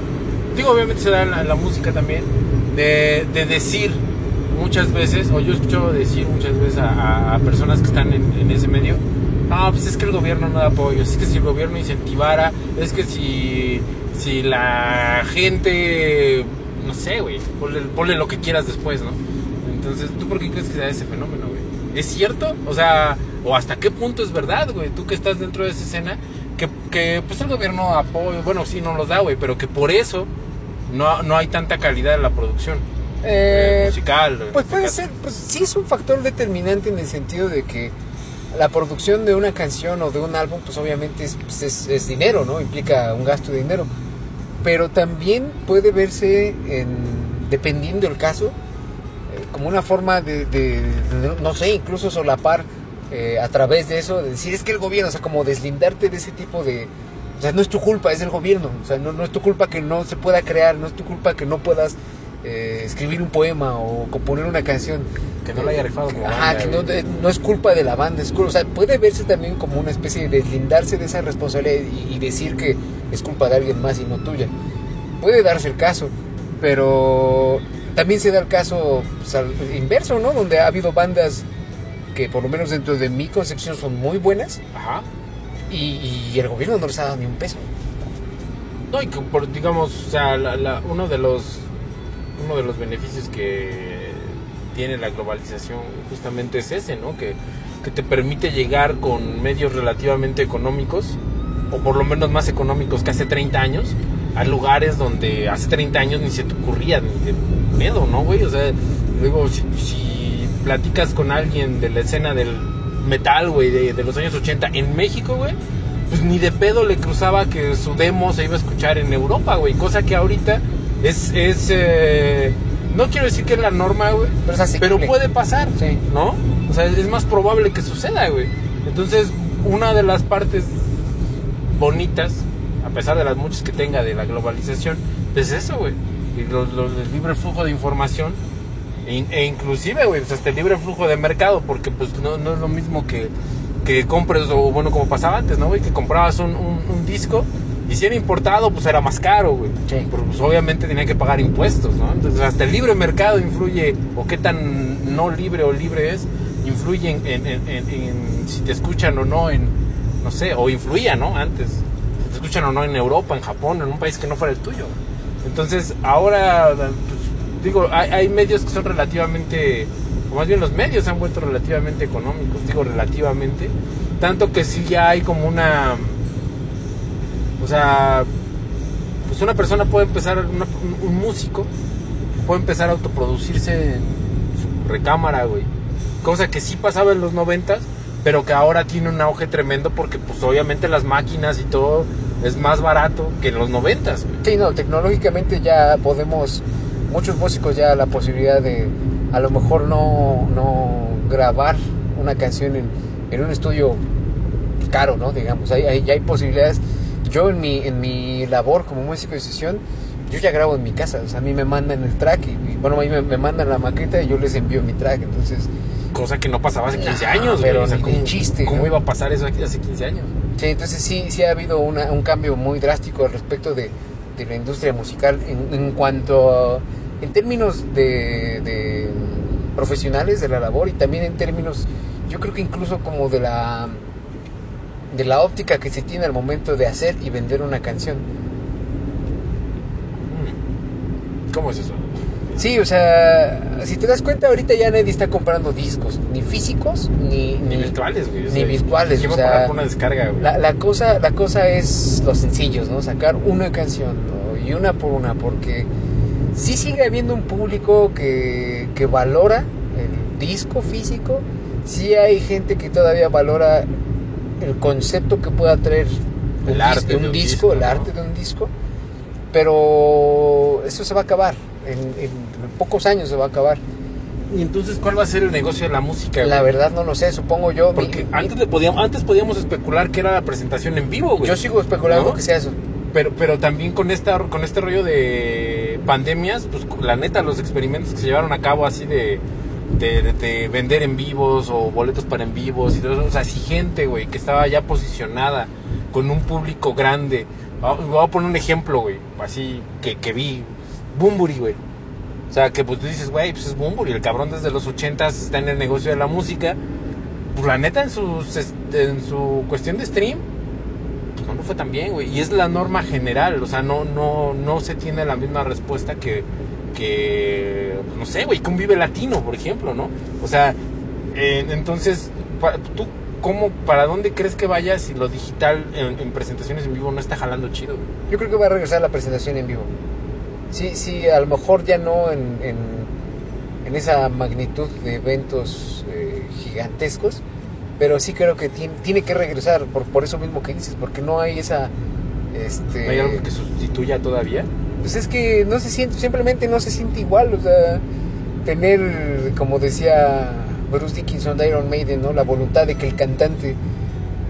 Digo, obviamente se da en la, en la música también, de, de decir muchas veces, o yo escucho decir muchas veces a, a- personas que están en, en ese medio, no, pues es que el gobierno no da apoyo, es que si el gobierno incentivara, es que si, si la gente, no sé, güey, ponle, ponle lo que quieras después, ¿no? Entonces, ¿tú por qué crees que se da ese fenómeno, güey? ¿Es cierto? O sea, ¿o hasta qué punto es verdad, güey? Tú que estás dentro de esa escena, que, que pues el gobierno apoya, bueno, sí, no los da, güey, pero que por eso no, no hay tanta calidad en la producción eh, Eh, musical. Pues este puede caso. ser, pues sí es un factor determinante en el sentido de que la producción de una canción o de un álbum, pues obviamente es, pues, es- es dinero, ¿no? Implica un gasto de dinero. Pero también puede verse, en, dependiendo del caso, como una forma de, de- de, no sé, incluso solapar eh, a través de eso, de decir, es que el gobierno, o sea, como deslindarte de ese tipo de... O sea, no es tu culpa, es del gobierno. O sea, no, no es tu culpa que no se pueda crear, no es tu culpa que no puedas eh, escribir un poema o componer una canción. Que no la haya rifado como Ajá, que no, güey. eh, no es culpa de la banda, es culpa, o sea, puede verse también como una especie de deslindarse de esa responsabilidad y, y decir que es culpa de alguien más y no tuya. Puede darse el caso, pero también se da el caso pues, al inverso, ¿no? Donde ha habido bandas que por lo menos dentro de mi concepción son muy buenas Ajá. y, y el gobierno no les ha dado ni un peso. No, y que por, digamos, o sea, la- la- uno de los uno de los beneficios que tiene la globalización justamente es ese, ¿no? Que, que te permite llegar con medios relativamente económicos, o por lo menos más económicos que hace 30 años, a lugares donde hace 30 años ni se te ocurría ni de pedo, ¿no, güey? O sea, digo, si, si platicas con alguien de la escena del metal, güey, de, de los años 80 en México, güey, pues ni de pedo le cruzaba que su demo se iba a escuchar en Europa, güey. Cosa que ahorita es, es eh, no quiero decir que es la norma, güey, Pero pero puede pasar, Sí. ¿no? O sea, es más probable que suceda, güey. Entonces, una de las partes bonitas, a pesar de las muchas que tenga de la globalización, pues es eso, güey. Y los, los- el libre flujo de información, e, e inclusive, güey, pues hasta el libre flujo de mercado, porque pues no, no es lo mismo que, que compres, o bueno, como pasaba antes, ¿no, güey? Que comprabas un, un- un disco y si era importado, pues era más caro, güey. Sí. Pero pues obviamente tenía que pagar impuestos, ¿no? Entonces hasta el libre mercado influye, o qué tan no libre o libre es, influye en, en- en- en- si te escuchan o no en, no sé, o influía, ¿no? Antes, escuchan o no en Europa, en Japón, en un país que no fuera el tuyo. Entonces ahora, pues, digo, hay, hay medios que son relativamente, o más bien los medios se han vuelto relativamente económicos, digo relativamente, tanto que sí ya hay como una, o sea, pues una persona puede empezar, una- un, músico puede empezar a autoproducirse en su recámara, güey. Cosa que sí pasaba en los noventas, pero que ahora tiene un auge tremendo porque pues obviamente las máquinas y todo es más barato que en los noventas. Sí, no, tecnológicamente ya podemos, muchos músicos ya la posibilidad de a lo mejor no, no grabar una canción en, en un estudio caro, ¿no? Digamos, hay- ya hay posibilidades. Yo en mi, en mi labor como músico de sesión, yo ya grabo en mi casa, o sea, a mí me mandan el track y, y, bueno, a mí me, me mandan la maqueta y yo les envío mi track, entonces, Cosa que no pasaba hace 15 No, años, pero. O sea, ni de ¿cómo, chiste, ¿Cómo ¿no? iba a pasar eso aquí hace 15 años? Sí, entonces sí, sí ha habido una- un cambio muy drástico al respecto de, de la industria musical en, en cuanto en términos de, de profesionales de la labor y también en términos, yo creo que incluso como de la de la óptica que se tiene al momento de hacer y vender una canción. ¿Cómo es eso? Sí, o sea, si te das cuenta, ahorita ya nadie está comprando discos, ni físicos, ni, Ni virtuales, güey. O Ni sea, virtuales, ¿quién o sea, por una descarga, güey? La, la cosa, la cosa es los sencillos, ¿no? Sacar una canción ¿no? y una por una, porque sí sigue habiendo un público que, que valora el disco físico, sí hay gente que todavía valora el concepto que pueda traer El arte dis- de un disco, el arte de un disco, pero eso se va a acabar, en, en pocos años se va a acabar. Y entonces, ¿cuál va a ser el negocio de la música, La güey? verdad no lo sé, supongo yo. Porque mi- antes, le podíamos, antes podíamos especular que era la presentación en vivo, güey. yo sigo especulando ¿No? que sea eso. Pero, pero también con esta con este rollo de pandemias, pues la neta, los experimentos que se llevaron a cabo así de, de, de- de vender en vivos o boletos para en vivos y todo eso, o sea, si gente, güey, que estaba ya posicionada con un público grande. Voy a poner un ejemplo, güey, así que, que vi. Bumburi, güey. O sea, que pues tú dices, güey, pues es Bumburi, el cabrón desde los ochentas está en el negocio de la música. Pues la neta, en, sus, en su cuestión de stream, pues no, no fue tan bien, güey. Y es la norma general, o sea, no, no, no se tiene la misma respuesta que, que no sé, güey, que un Vive Latino, por ejemplo, ¿no? O sea, entonces, ¿tú cómo, para dónde crees que vaya si lo digital en, en presentaciones en vivo no está jalando chido? güey? Yo creo que va a regresar la presentación en vivo. Sí, sí, a lo mejor ya no en, en, en esa magnitud de eventos eh, gigantescos, pero sí creo que tiene, tiene que regresar por, por eso mismo que dices, porque no hay esa... Este, ¿No hay algo que sustituya todavía? Pues es que no se siente, simplemente no se siente igual, o sea, tener, como decía Bruce Dickinson de Iron Maiden, ¿no? La voluntad de que el cantante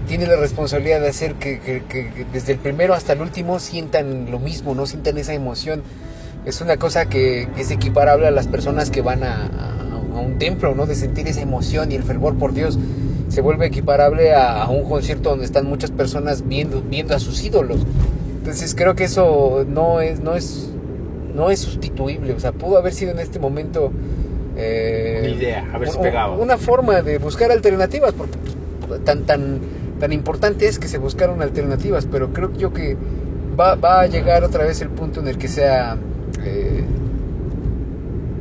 tiene la responsabilidad de hacer que, que- que- que desde el primero hasta el último sientan lo mismo, no sientan esa emoción. Es una cosa que, es equiparable a las personas que van a, a- a un templo, ¿no? De sentir esa emoción y el fervor por Dios. Se vuelve equiparable a, a un concierto donde están muchas personas viendo, viendo a sus ídolos. Entonces creo que eso no es, no es, no es sustituible. O sea, pudo haber sido en este momento eh, Una idea, haberse un- pegado. Una forma de buscar alternativas, porque pues, tan, tan, tan importante es que se buscaron alternativas, pero creo yo que va, va a llegar otra vez el punto en el que sea,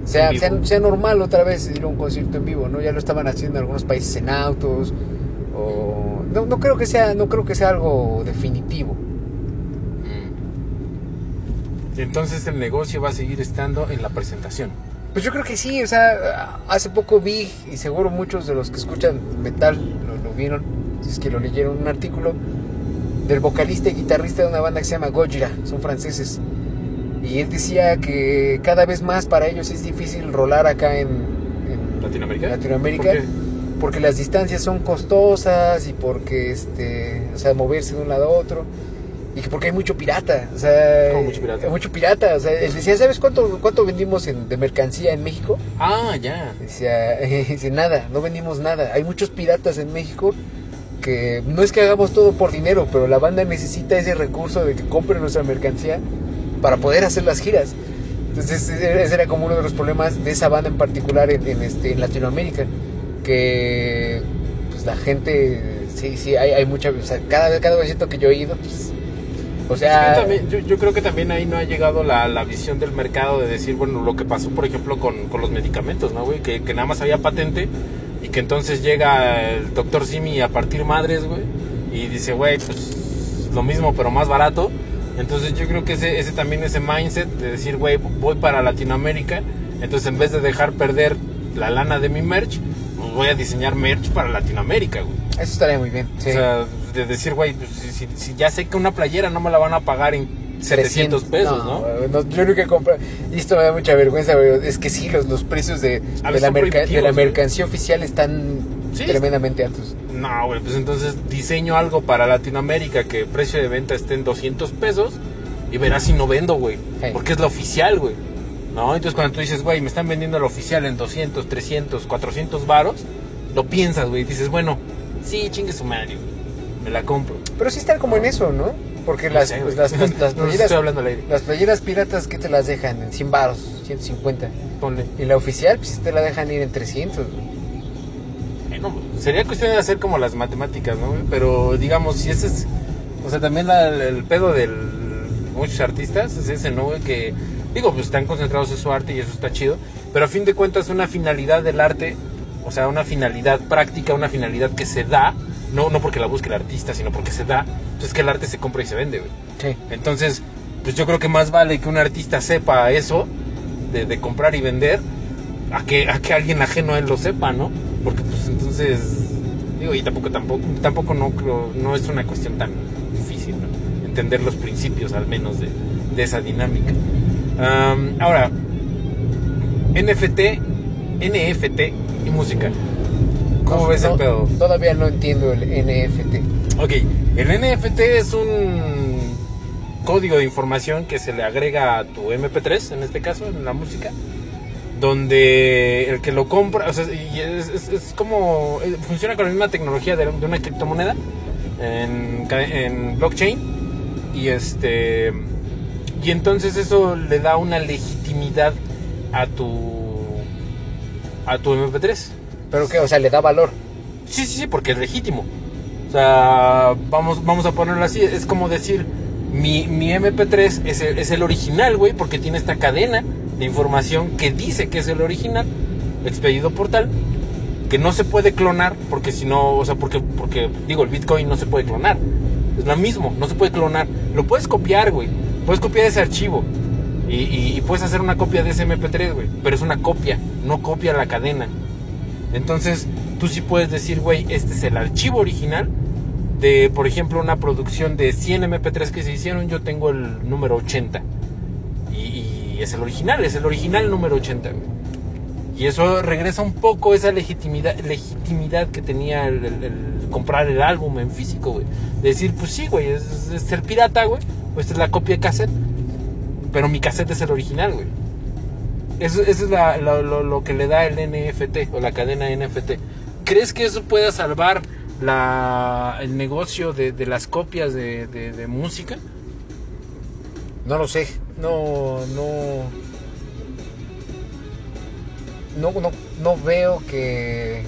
sea, sea, sea normal otra vez ir a un concierto en vivo, ¿no? Ya lo estaban haciendo en algunos países en autos, o no, no creo que sea, no creo que sea algo definitivo. Y entonces el negocio va a seguir estando en la presentación. Pues yo creo que sí, o sea, hace poco vi, y seguro muchos de los que escuchan metal lo, lo vieron, si es que lo leyeron un artículo, del vocalista y guitarrista de una banda que se llama Gojira, son franceses. Y él decía que cada vez más para ellos es difícil rolar acá en, en ¿Latinoamérica? Latinoamérica ¿Por qué? porque las distancias son costosas y porque este, o sea, moverse de un lado a otro y que porque hay mucho pirata, o sea, ¿Cómo mucho pirata? hay mucho pirata, o sea, él decía, ¿sabes cuánto cuánto vendimos en- de mercancía en México? Ah, ya. Decía, (laughs) dice, nada, no vendimos nada. Hay muchos piratas en México que no es que hagamos todo por dinero, pero la banda necesita ese recurso de que compren nuestra mercancía para poder hacer las giras. Entonces ese era como uno de los problemas de esa banda en particular en, este, en Latinoamérica, que pues la gente, sí, sí, hay, hay mucha, o sea, cada, cada que yo he ido, pues, o sea, yo, yo creo que también ahí no ha llegado la, la visión del mercado de decir, bueno, lo que pasó, por ejemplo, con, con los medicamentos, ¿no, güey? Que, que nada más había patente y que entonces llega el doctor Simi a partir madres, güey, y dice, güey, pues lo mismo, pero más barato. Entonces yo creo que ese, ese también, ese mindset de decir, güey, voy para Latinoamérica, entonces en vez de dejar perder la lana de mi merch, pues voy a diseñar merch para Latinoamérica, güey. eso estaría muy bien. sí. O sea, de decir, güey, pues, si, si- si ya sé que una playera no me la van a pagar en 700 pesos, ¿no? no, Yo nunca compro. Y esto me da mucha vergüenza, güey. Es que sí, los, los precios de, de, la, merca- de mercancía oficial están Sí. tremendamente altos. No, güey, pues entonces diseño algo para Latinoamérica que el precio de venta esté en 200 pesos y verás si no vendo, güey. Hey. Porque es la oficial, güey. ¿No? Entonces cuando tú dices, güey, me están vendiendo la oficial en 200, 300, 400 varos, lo piensas, güey. Dices, bueno, sí, chingue su madre, güey. Me la compro. Pero sí están como en eso, ¿no? Porque No las, sé, pues, las, las, las (laughs) No, playeras, las playeras piratas, ¿qué te las dejan? En 100 baros, 150. Ponle. Y la oficial, pues te la dejan ir en 300. güey. Bueno, sería cuestión de hacer como las matemáticas, ¿no? Pero digamos, si ese es. O sea, también la- el pedo de muchos artistas es ese, ¿no? Que, digo, pues están concentrados en su arte y eso está chido. Pero a fin de cuentas, una finalidad del arte, o sea, una finalidad práctica, una finalidad que se da, no, no porque la busque el artista, sino porque se da, pues es que el arte se compra y se vende, güey. Sí. Entonces, pues yo creo que más vale que un artista sepa eso, de, de comprar y vender, a que, a que alguien ajeno a él lo sepa, ¿no? Porque pues entonces, digo, y tampoco, tampoco, tampoco no no es una cuestión tan difícil, ¿no? Entender los principios al menos de, de esa dinámica. Ahora, NFT, NFT y música. ¿Cómo No, ves no, el pedo? Todavía no entiendo el NFT. Ok, el NFT es un código de información que se le agrega a tu MP3, en este caso, en la música, donde el que lo compra, o sea, y es, es- es como, eh, funciona con la misma tecnología de, de una criptomoneda en, en blockchain, y este, y entonces eso le da una legitimidad a tu, a tu MP3. Pero que, o sea, le da valor. Sí, sí, sí, porque es legítimo. O sea, vamos, vamos a ponerlo así. Es como decir, mi, mi MP3 es el, es el original, güey, porque tiene esta cadena de información que dice que es el original, expedido por tal, que no se puede clonar, porque si no, o sea, porque, porque, digo, el Bitcoin no se puede clonar. Es lo mismo, no se puede clonar. Lo puedes copiar, güey. Puedes copiar ese archivo. Y, y- puedes hacer una copia de ese MP3, güey. Pero es una copia, no copia la cadena. Entonces, tú sí puedes decir, güey, este es el archivo original de, por ejemplo, una producción de 100 MP3 que se hicieron, yo tengo el número 80. Y, es el original, es el original número 80. güey. Y eso regresa un poco esa legitimidad, legitimidad que tenía el, comprar el álbum en físico, güey. De decir, pues sí, güey, es, ser pirata, güey. Pues es la copia de cassette. Pero mi cassette es el original, güey. Eso, es lo, que le da el NFT o la cadena NFT. ¿Crees que eso pueda salvar la, el negocio de, de las copias de- de música? No lo sé. No, no. No, no, no veo que.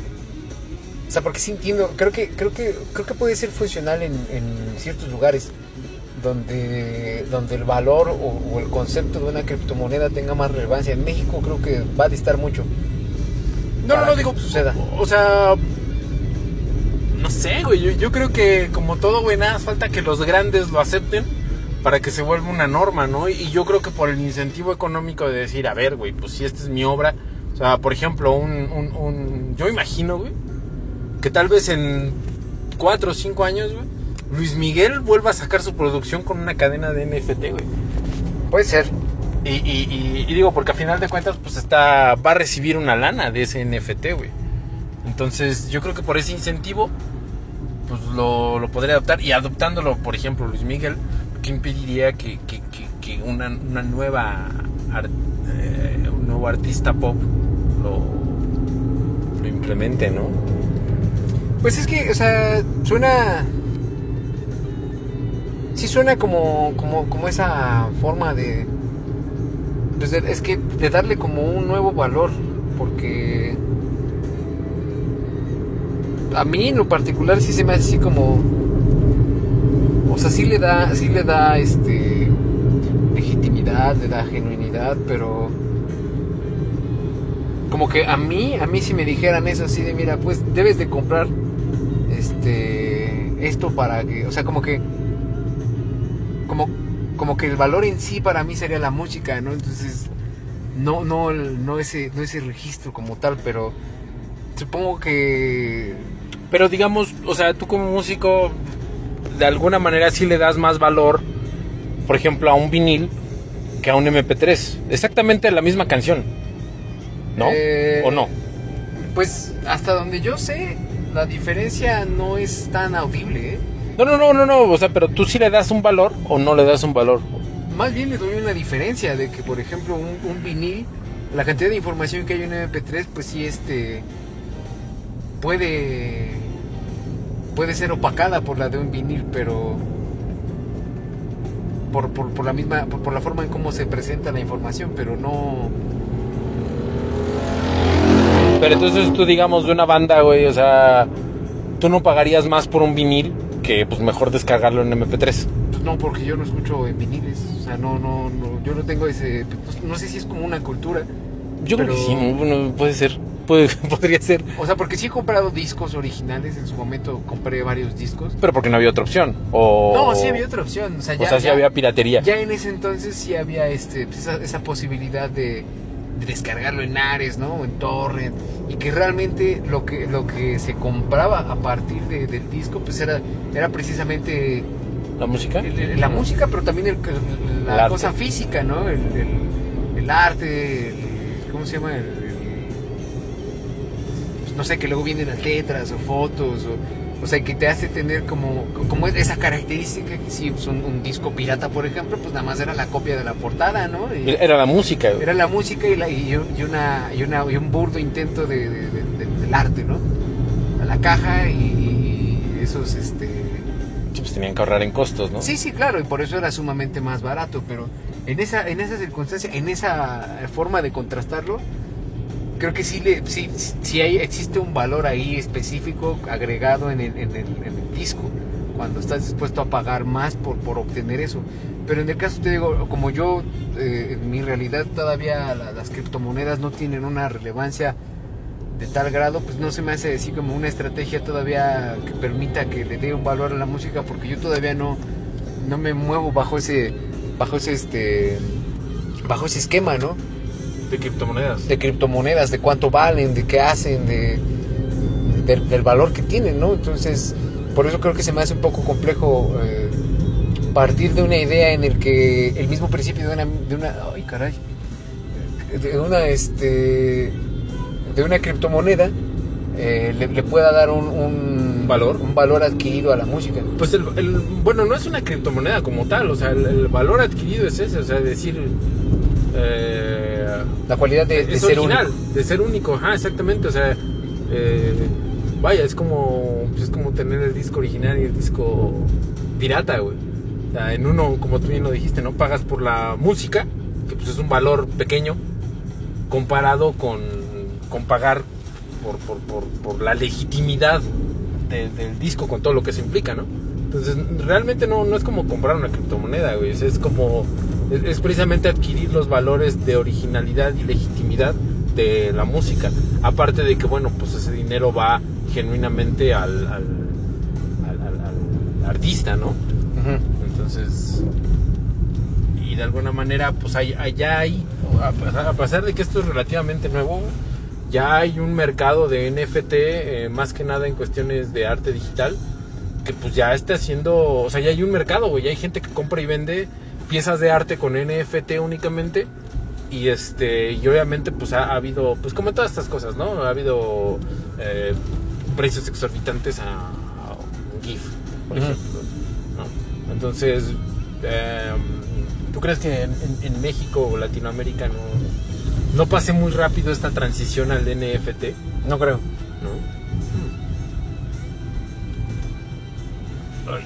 O sea, porque sí entiendo. Creo que, creo que, creo que puede ser funcional en, en ciertos lugares donde, donde el valor o, o el concepto de una criptomoneda tenga más relevancia. En México creo que va a distar mucho. No, no, no, digo, suceda. O, o sea, no sé, güey. Yo, yo creo que, como todo, güey, nada falta que los grandes lo acepten para que se vuelva una norma, ¿no? Y, yo creo que por el incentivo económico de decir, a ver, güey, pues si esta es mi obra. O sea, por ejemplo, un. un, un yo imagino, güey, que tal vez en cuatro o cinco años, güey, Luis Miguel vuelva a sacar su producción con una cadena de NFT, güey. Puede ser. Y, y- y- y digo, porque a final de cuentas, pues está, va a recibir una lana de ese NFT, güey. Entonces, yo creo que por ese incentivo, pues lo, lo podría adoptar. Y adoptándolo, por ejemplo, Luis Miguel, ¿qué impediría que, que- que- una, una nueva eh, un nuevo artista pop lo, lo implemente, ¿no? Pues es que, o sea, suena. Sí suena como, como, como esa forma de. pues es que de darle como un nuevo valor. Porque. A mí en lo particular sí se me hace así como. O sea, sí le da. Sí le da este. legitimidad, le da genuinidad, pero. Como que a mí, a mí si me dijeran eso así de mira, pues debes de comprar este esto para que, o sea, como que como como que el valor en sí para mí sería la música, ¿no? Entonces no no no ese no ese registro como tal, pero supongo que Pero digamos, o sea, tú como músico, de alguna manera sí le das más valor, por ejemplo, a un vinil que a un MP3. Exactamente la misma canción. ¿No? Eh, ¿O no? pues hasta donde yo sé la diferencia no es tan audible, ¿eh? No, no, no, no, no. O sea, pero tú sí le das un valor o no le das un valor. Más bien le doy una diferencia de que, por ejemplo, un, un vinil, la cantidad de información que hay en MP3, pues sí, este, puede, puede ser opacada por la de un vinil, pero por, por, por la misma, por, por la forma en cómo se presenta la información, pero no, Pero entonces tú, digamos, de una banda, güey, o sea, tú no pagarías más por un vinil que, pues, mejor descargarlo en MP3. pues no, porque yo no escucho en viniles, o sea, no, no, no, yo no tengo ese, pues, no sé si es como una cultura, Yo creo que Pero- sí, ¿no? Bueno, puede ser. Puede, (laughs) podría ser. o sea, porque sí he comprado discos originales, en su momento compré varios discos. Pero porque no había otra opción. O... No, sí había otra opción, o sea, ya, o sea, sí ya- había piratería. Ya en ese entonces sí había este, pues, esa, esa posibilidad de, de descargarlo en Ares, ¿no? O en Torrent. Y que realmente lo que, lo que se compraba a partir de- del disco, pues era, era precisamente ¿La música? la música, pero también el- la cosa física, ¿no? El, el- el arte, el- ¿cómo se llama? El- el- pues, no sé, que luego vienen las letras o fotos, o, o sea, que te hace tener como, como esa característica que si es un, un disco pirata, por ejemplo, pues nada más era la copia de la portada, ¿no? Y Era la música, era la música y, la, y, un- y una, y, una, y un burdo intento de, de- de- de- del arte, ¿no? A la caja y, y esos, este... Sí, pues tenían que ahorrar en costos, ¿no? Sí, sí, claro, y por eso era sumamente más barato, pero en esa, en esa circunstancia, en esa forma de contrastarlo, creo que sí, le, sí, sí hay, existe un valor ahí específico agregado en el, en el, disco, cuando estás dispuesto a pagar más por, por obtener eso. Pero en el caso, te digo, como yo, eh, en mi realidad todavía la- las criptomonedas no tienen una relevancia de tal grado, pues no se me hace así como una estrategia todavía que permita que le dé un valor a la música, porque yo todavía no, no me muevo bajo ese, bajo ese, este, bajo ese esquema, ¿no? De criptomonedas. De criptomonedas, de cuánto valen, de qué hacen, de, del- del valor que tienen, ¿no? Entonces, por eso creo que se me hace un poco complejo eh, partir de una idea en el que el mismo principio de una, de una, ay caray, de una, este, de una criptomoneda eh, le, le pueda dar un, un ¿Valor? un valor adquirido a la música. Pues el, el- bueno, no es una criptomoneda como tal, o sea, el, el valor adquirido es ese, o sea, decir, eh, La cualidad de, de ser original, único. de ser único, ajá, exactamente, o sea, eh, vaya, es como, pues es como tener el disco original y el disco pirata, güey. O sea, en uno, como tú bien lo dijiste, ¿no? Pagas por la música, que pues es un valor pequeño, comparado con, con pagar por, por, por, por la legitimidad de- del disco con todo lo que se implica, ¿no? Entonces, realmente no, no es como comprar una criptomoneda, güey. Es, como. Es, es precisamente adquirir los valores de originalidad y legitimidad de la música. Aparte de que, bueno, pues ese dinero va genuinamente al, al, al- al- al artista, ¿no? Entonces, y de alguna manera, pues allá hay, a pesar de que esto es relativamente nuevo, ya hay un mercado de NFT, eh, más que nada en cuestiones de arte digital, que pues ya está haciendo, o sea, ya hay un mercado, güey, ya hay gente que compra y vende piezas de arte con NFT únicamente y este y obviamente pues ha, ha habido pues como todas estas cosas no ha habido eh, precios exorbitantes a, a GIF por Ujú. ejemplo ¿no? entonces eh, tú crees que en, en- en México o Latinoamérica no no pase muy rápido esta transición al NFT No creo. ¿no? Ay.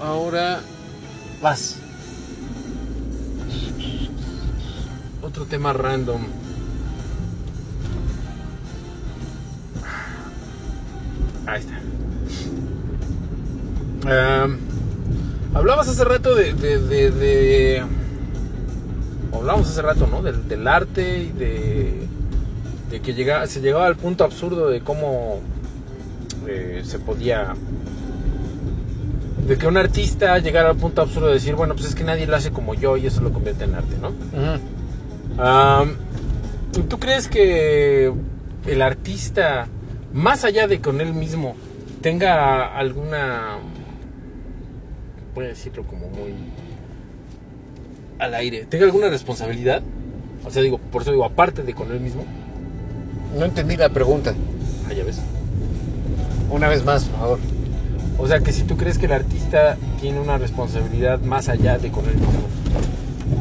Ahora Vas. otro tema random. Ahí está. Em, hablabas hace rato de, de, de- de- Hablamos hace rato, ¿no? Del, del arte y de, de que llega, se llegaba al punto absurdo de cómo eh, se podía... De que un artista llegara al punto absurdo de decir, bueno, pues es que nadie lo hace como yo y eso lo convierte en arte, ¿no? ¿Tú crees que el artista, más allá de con él mismo, tenga alguna, voy a decirlo como muy al aire, tenga alguna responsabilidad? O sea, digo, por eso digo, aparte de con él mismo, No entendí la pregunta. ah, ya ves. Una vez más, por favor. O sea, que si tú crees que el artista tiene una responsabilidad más allá de con él mismo.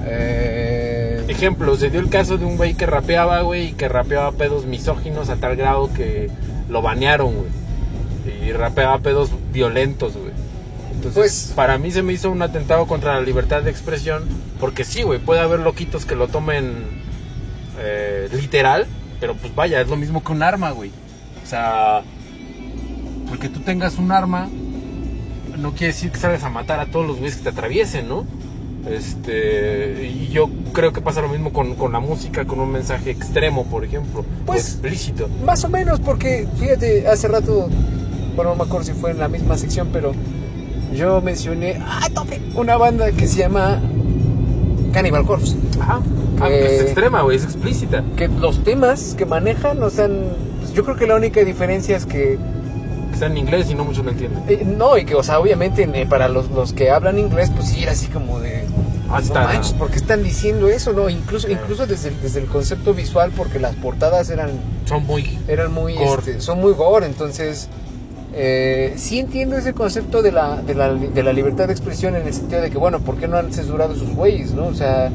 Eh, Ejemplo, se dio el caso de un güey que rapeaba, güey, y que rapeaba pedos misóginos a tal grado que lo banearon, güey. Y rapeaba pedos violentos, güey. Entonces, Pues- para mí se me hizo un atentado contra la libertad de expresión, porque sí, güey, puede haber loquitos que lo tomen eh, literal, pero pues vaya, es lo mismo que un arma, güey. O sea, porque tú tengas un arma, no quiere decir que salgas a matar a todos los güeyes que te atraviesen, ¿no? Este, y yo creo que pasa lo mismo con, con la música, con un mensaje extremo, por ejemplo, Pues- explícito. Más o menos, porque fíjate, hace rato, bueno, no me acuerdo si fue en la misma sección, pero yo mencioné ¡ah, tope! una banda que se llama Cannibal Corpse. Ajá. Ah, Que- es extrema, güey, es explícita. Que los temas que manejan, o sea, pues, yo creo que la única diferencia es que Está en inglés y no muchos lo entienden. Eh, no, y que, o sea, obviamente eh, para los, los que hablan inglés, pues sí era así como de. Ah, No manches, ¿por qué están diciendo eso? No, incluso, incluso desde, el- desde el concepto visual, porque las portadas eran, Son muy. eran muy, Gore. este, son muy gore, entonces. Eh, sí entiendo ese concepto de la, de, la, de la libertad de expresión en el sentido de que, bueno, ¿por qué no han censurado sus güeyes, no? O sea,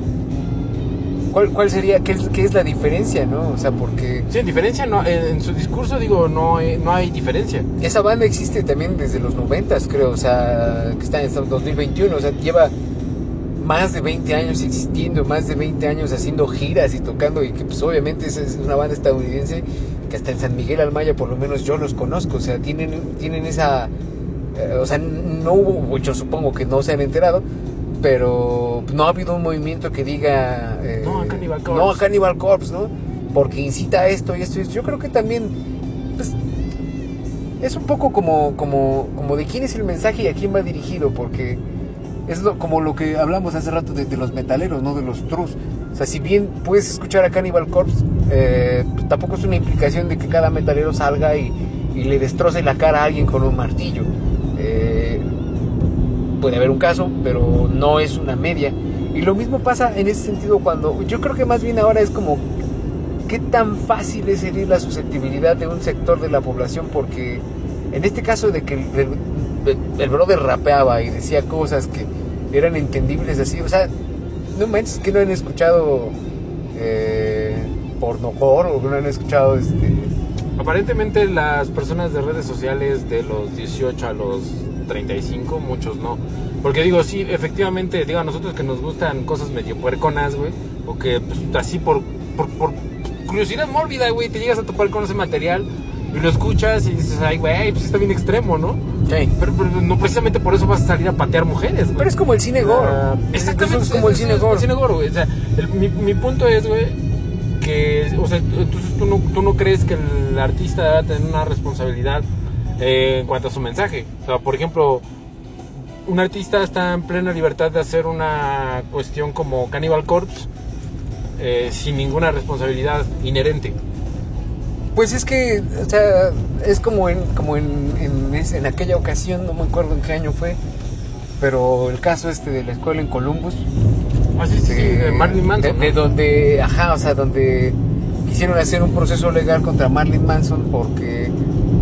¿cuál, cuál sería, qué es, qué es la diferencia, no? O sea, porque Sí, en diferencia, no, en, en su discurso, digo, no, hay- no hay diferencia. Esa banda existe también desde los 90, creo, o sea, que está en el 2021, o sea, lleva más de 20 años existiendo, más de 20 años haciendo giras y tocando, y que pues obviamente es, es una banda estadounidense que hasta en San Miguel Almaya por lo menos yo los conozco, o sea, tienen, tienen esa, eh, o sea, no hubo, muchos supongo que no se han enterado, pero no ha habido un movimiento que diga... eh, No a Cannibal No Corpse. a Cannibal Corpse, ¿no? Porque incita a esto y esto y esto. Yo creo que también, pues, es un poco como, como, como de quién es el mensaje y a quién va dirigido, porque es lo, como lo que hablamos hace rato de, de los metaleros, no de los trus. O sea, si bien puedes escuchar a Cannibal Corpse, eh, pues, tampoco es una implicación de que cada metalero salga y, y le destroce la cara a alguien con un martillo. Eh, puede haber un caso, pero no es una media. Y lo mismo pasa en ese sentido cuando, yo creo que más bien ahora es como qué tan fácil es herir la susceptibilidad de un sector de la población porque en este caso de que el, el- el brother rapeaba y decía cosas que eran entendibles así, o sea, no manches que no han escuchado eh, pornocore o que no han escuchado este Aparentemente las personas de redes sociales de los 18 a los 35, muchos no. Porque digo, sí, efectivamente, digo, a nosotros que nos gustan cosas medio puerconas, güey, o que pues, así por, por, por curiosidad mórbida, güey, te llegas a topar con ese material y lo escuchas y dices, ay, güey, pues está bien extremo, ¿no? Sí. Pero, pero no precisamente por eso vas a salir a patear mujeres, güey. Pero es como el cine gore. Es- exactamente. Es como el cine gore. cine gore, güey. O sea, el- mi, mi punto es, güey, que, o sea, entonces tú no, tú no crees que el artista debe tener una responsabilidad eh, en cuanto a su mensaje. O sea, por ejemplo, un artista está en plena libertad de hacer una cuestión como Cannibal Corpse eh, sin ninguna responsabilidad inherente. Pues es que, o sea, es como en, como en, en, en aquella ocasión, no me acuerdo en qué año fue, pero el caso este de la escuela en Columbus, Ah, sí, sí, sí, de Marilyn Manson. de, de donde, ajá, o sea, donde quisieron hacer un proceso legal contra Marilyn Manson porque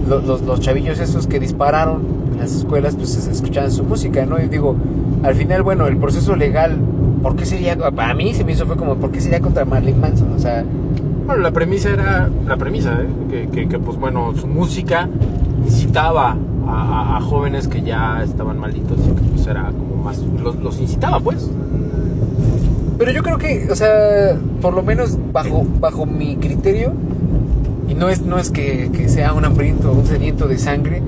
lo- los, los chavillos esos que dispararon en las escuelas, pues es- escuchaban su música, ¿no? Y digo, al final, bueno, el proceso legal, ¿por qué sería? A mí se me hizo fue como, ¿por qué sería contra Marilyn Manson? O sea, Bueno, la premisa era, la premisa, ¿eh? que, que, que, pues bueno, su música incitaba a, a- jóvenes que ya estaban malitos y que pues era como más, los, los incitaba pues. Pero yo creo que, o sea, por lo menos bajo, bajo mi criterio, y no es, no es que, que sea un hambriento un sediento de sangre,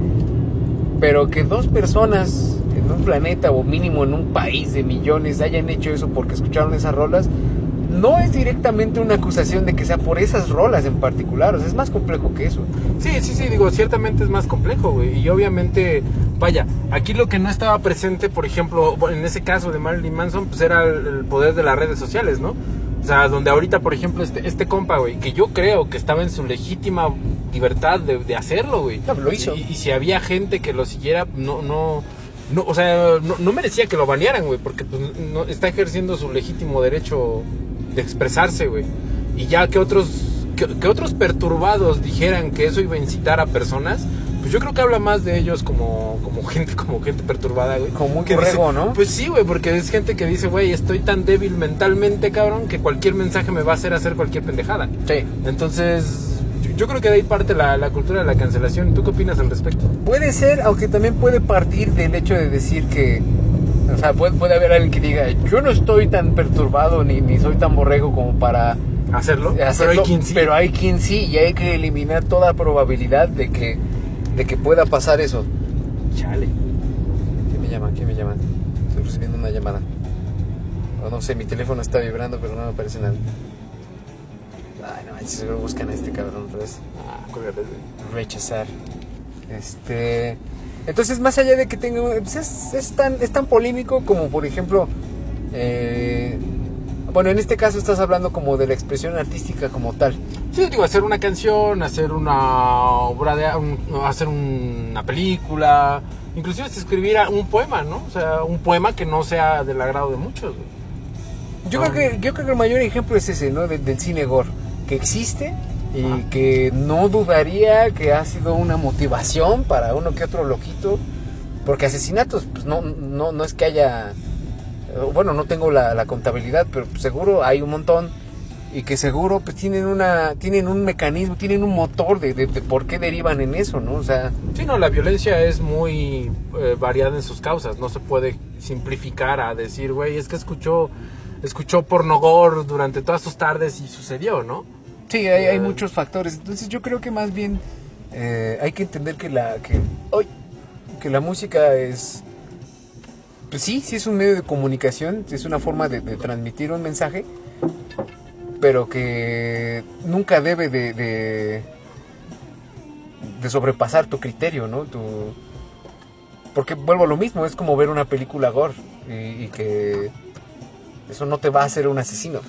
pero que dos personas en un planeta o mínimo en un país de millones hayan hecho eso porque escucharon esas rolas, no es directamente una acusación de que sea por esas rolas en particular, o sea, es más complejo que eso. Sí, sí, sí, digo, ciertamente es más complejo, güey. Y obviamente, vaya, aquí lo que no estaba presente, por ejemplo, en ese caso de Marilyn Manson, pues era el, el poder de las redes sociales, ¿no? O sea, donde ahorita, por ejemplo, este, este compa, güey, que yo creo que estaba en su legítima libertad de, de hacerlo, güey. No, lo hizo. Y, y si había gente que lo siguiera, no, no, no o sea, no, no merecía que lo banearan, güey, porque pues, no, está ejerciendo su legítimo derecho de expresarse, güey. Y ya que otros que, que otros perturbados dijeran que eso iba a incitar a personas, pues yo creo que habla más de ellos como, como (laughs) gente, como gente perturbada, güey. Como muy Que borrego, dice- ¿no? Pues sí, güey, porque es gente que dice, güey, estoy tan débil mentalmente, cabrón, que cualquier mensaje me va a hacer hacer cualquier pendejada. Sí. Entonces, yo, yo creo que de ahí parte la, la cultura de la cancelación. ¿Tú qué opinas al respecto? Puede ser, aunque también puede partir del hecho de decir que, o sea, puede, puede haber alguien que diga, yo no estoy tan perturbado ni, ni soy tan borrego como para Hacerlo. hacerlo, pero hay quien sí. pero hay quien sí, y hay que eliminar toda probabilidad de que, de que pueda pasar eso. Chale. ¿Quién me llama? ¿Quién me llama? Estoy recibiendo una llamada. O no sé, mi teléfono está vibrando, pero no me aparece nada. Ay, no manches, seguro buscan a este cabrón otra vez. Ah, rechazar. Este, entonces más allá de que tenga, pues, es, es tan es tan polémico como por ejemplo, eh, bueno en este caso estás hablando como de la expresión artística como tal. Sí, digo, hacer una canción, hacer una obra de... un- hacer una película, inclusive hasta escribir a- un poema, ¿no? O sea, un poema que no sea del agrado de muchos. Yo Ah. creo que yo creo que el mayor ejemplo es ese, ¿no? De- del cine gore que existe y que no dudaría que ha sido una motivación para uno que otro loquito, porque asesinatos, pues no no no es que haya bueno, no tengo la, la contabilidad, pero seguro hay un montón y que seguro pues tienen una tienen un mecanismo, tienen un motor de, de, de por qué derivan en eso, ¿no? O sea, Sí, no, la violencia es muy eh, variada en sus causas. No se puede simplificar a decir, güey, es que escuchó, escuchó pornogor durante todas sus tardes y sucedió, ¿no? Sí, hay, hay muchos factores. Entonces yo creo que más bien eh, hay que entender que la que, ¡ay! que la música es pues sí, sí es un medio de comunicación, es una forma de, de transmitir un mensaje, pero que nunca debe de, de, de sobrepasar tu criterio, ¿no? Tu, porque vuelvo a lo mismo, es como ver una película gore y, y que eso no te va a hacer un asesino.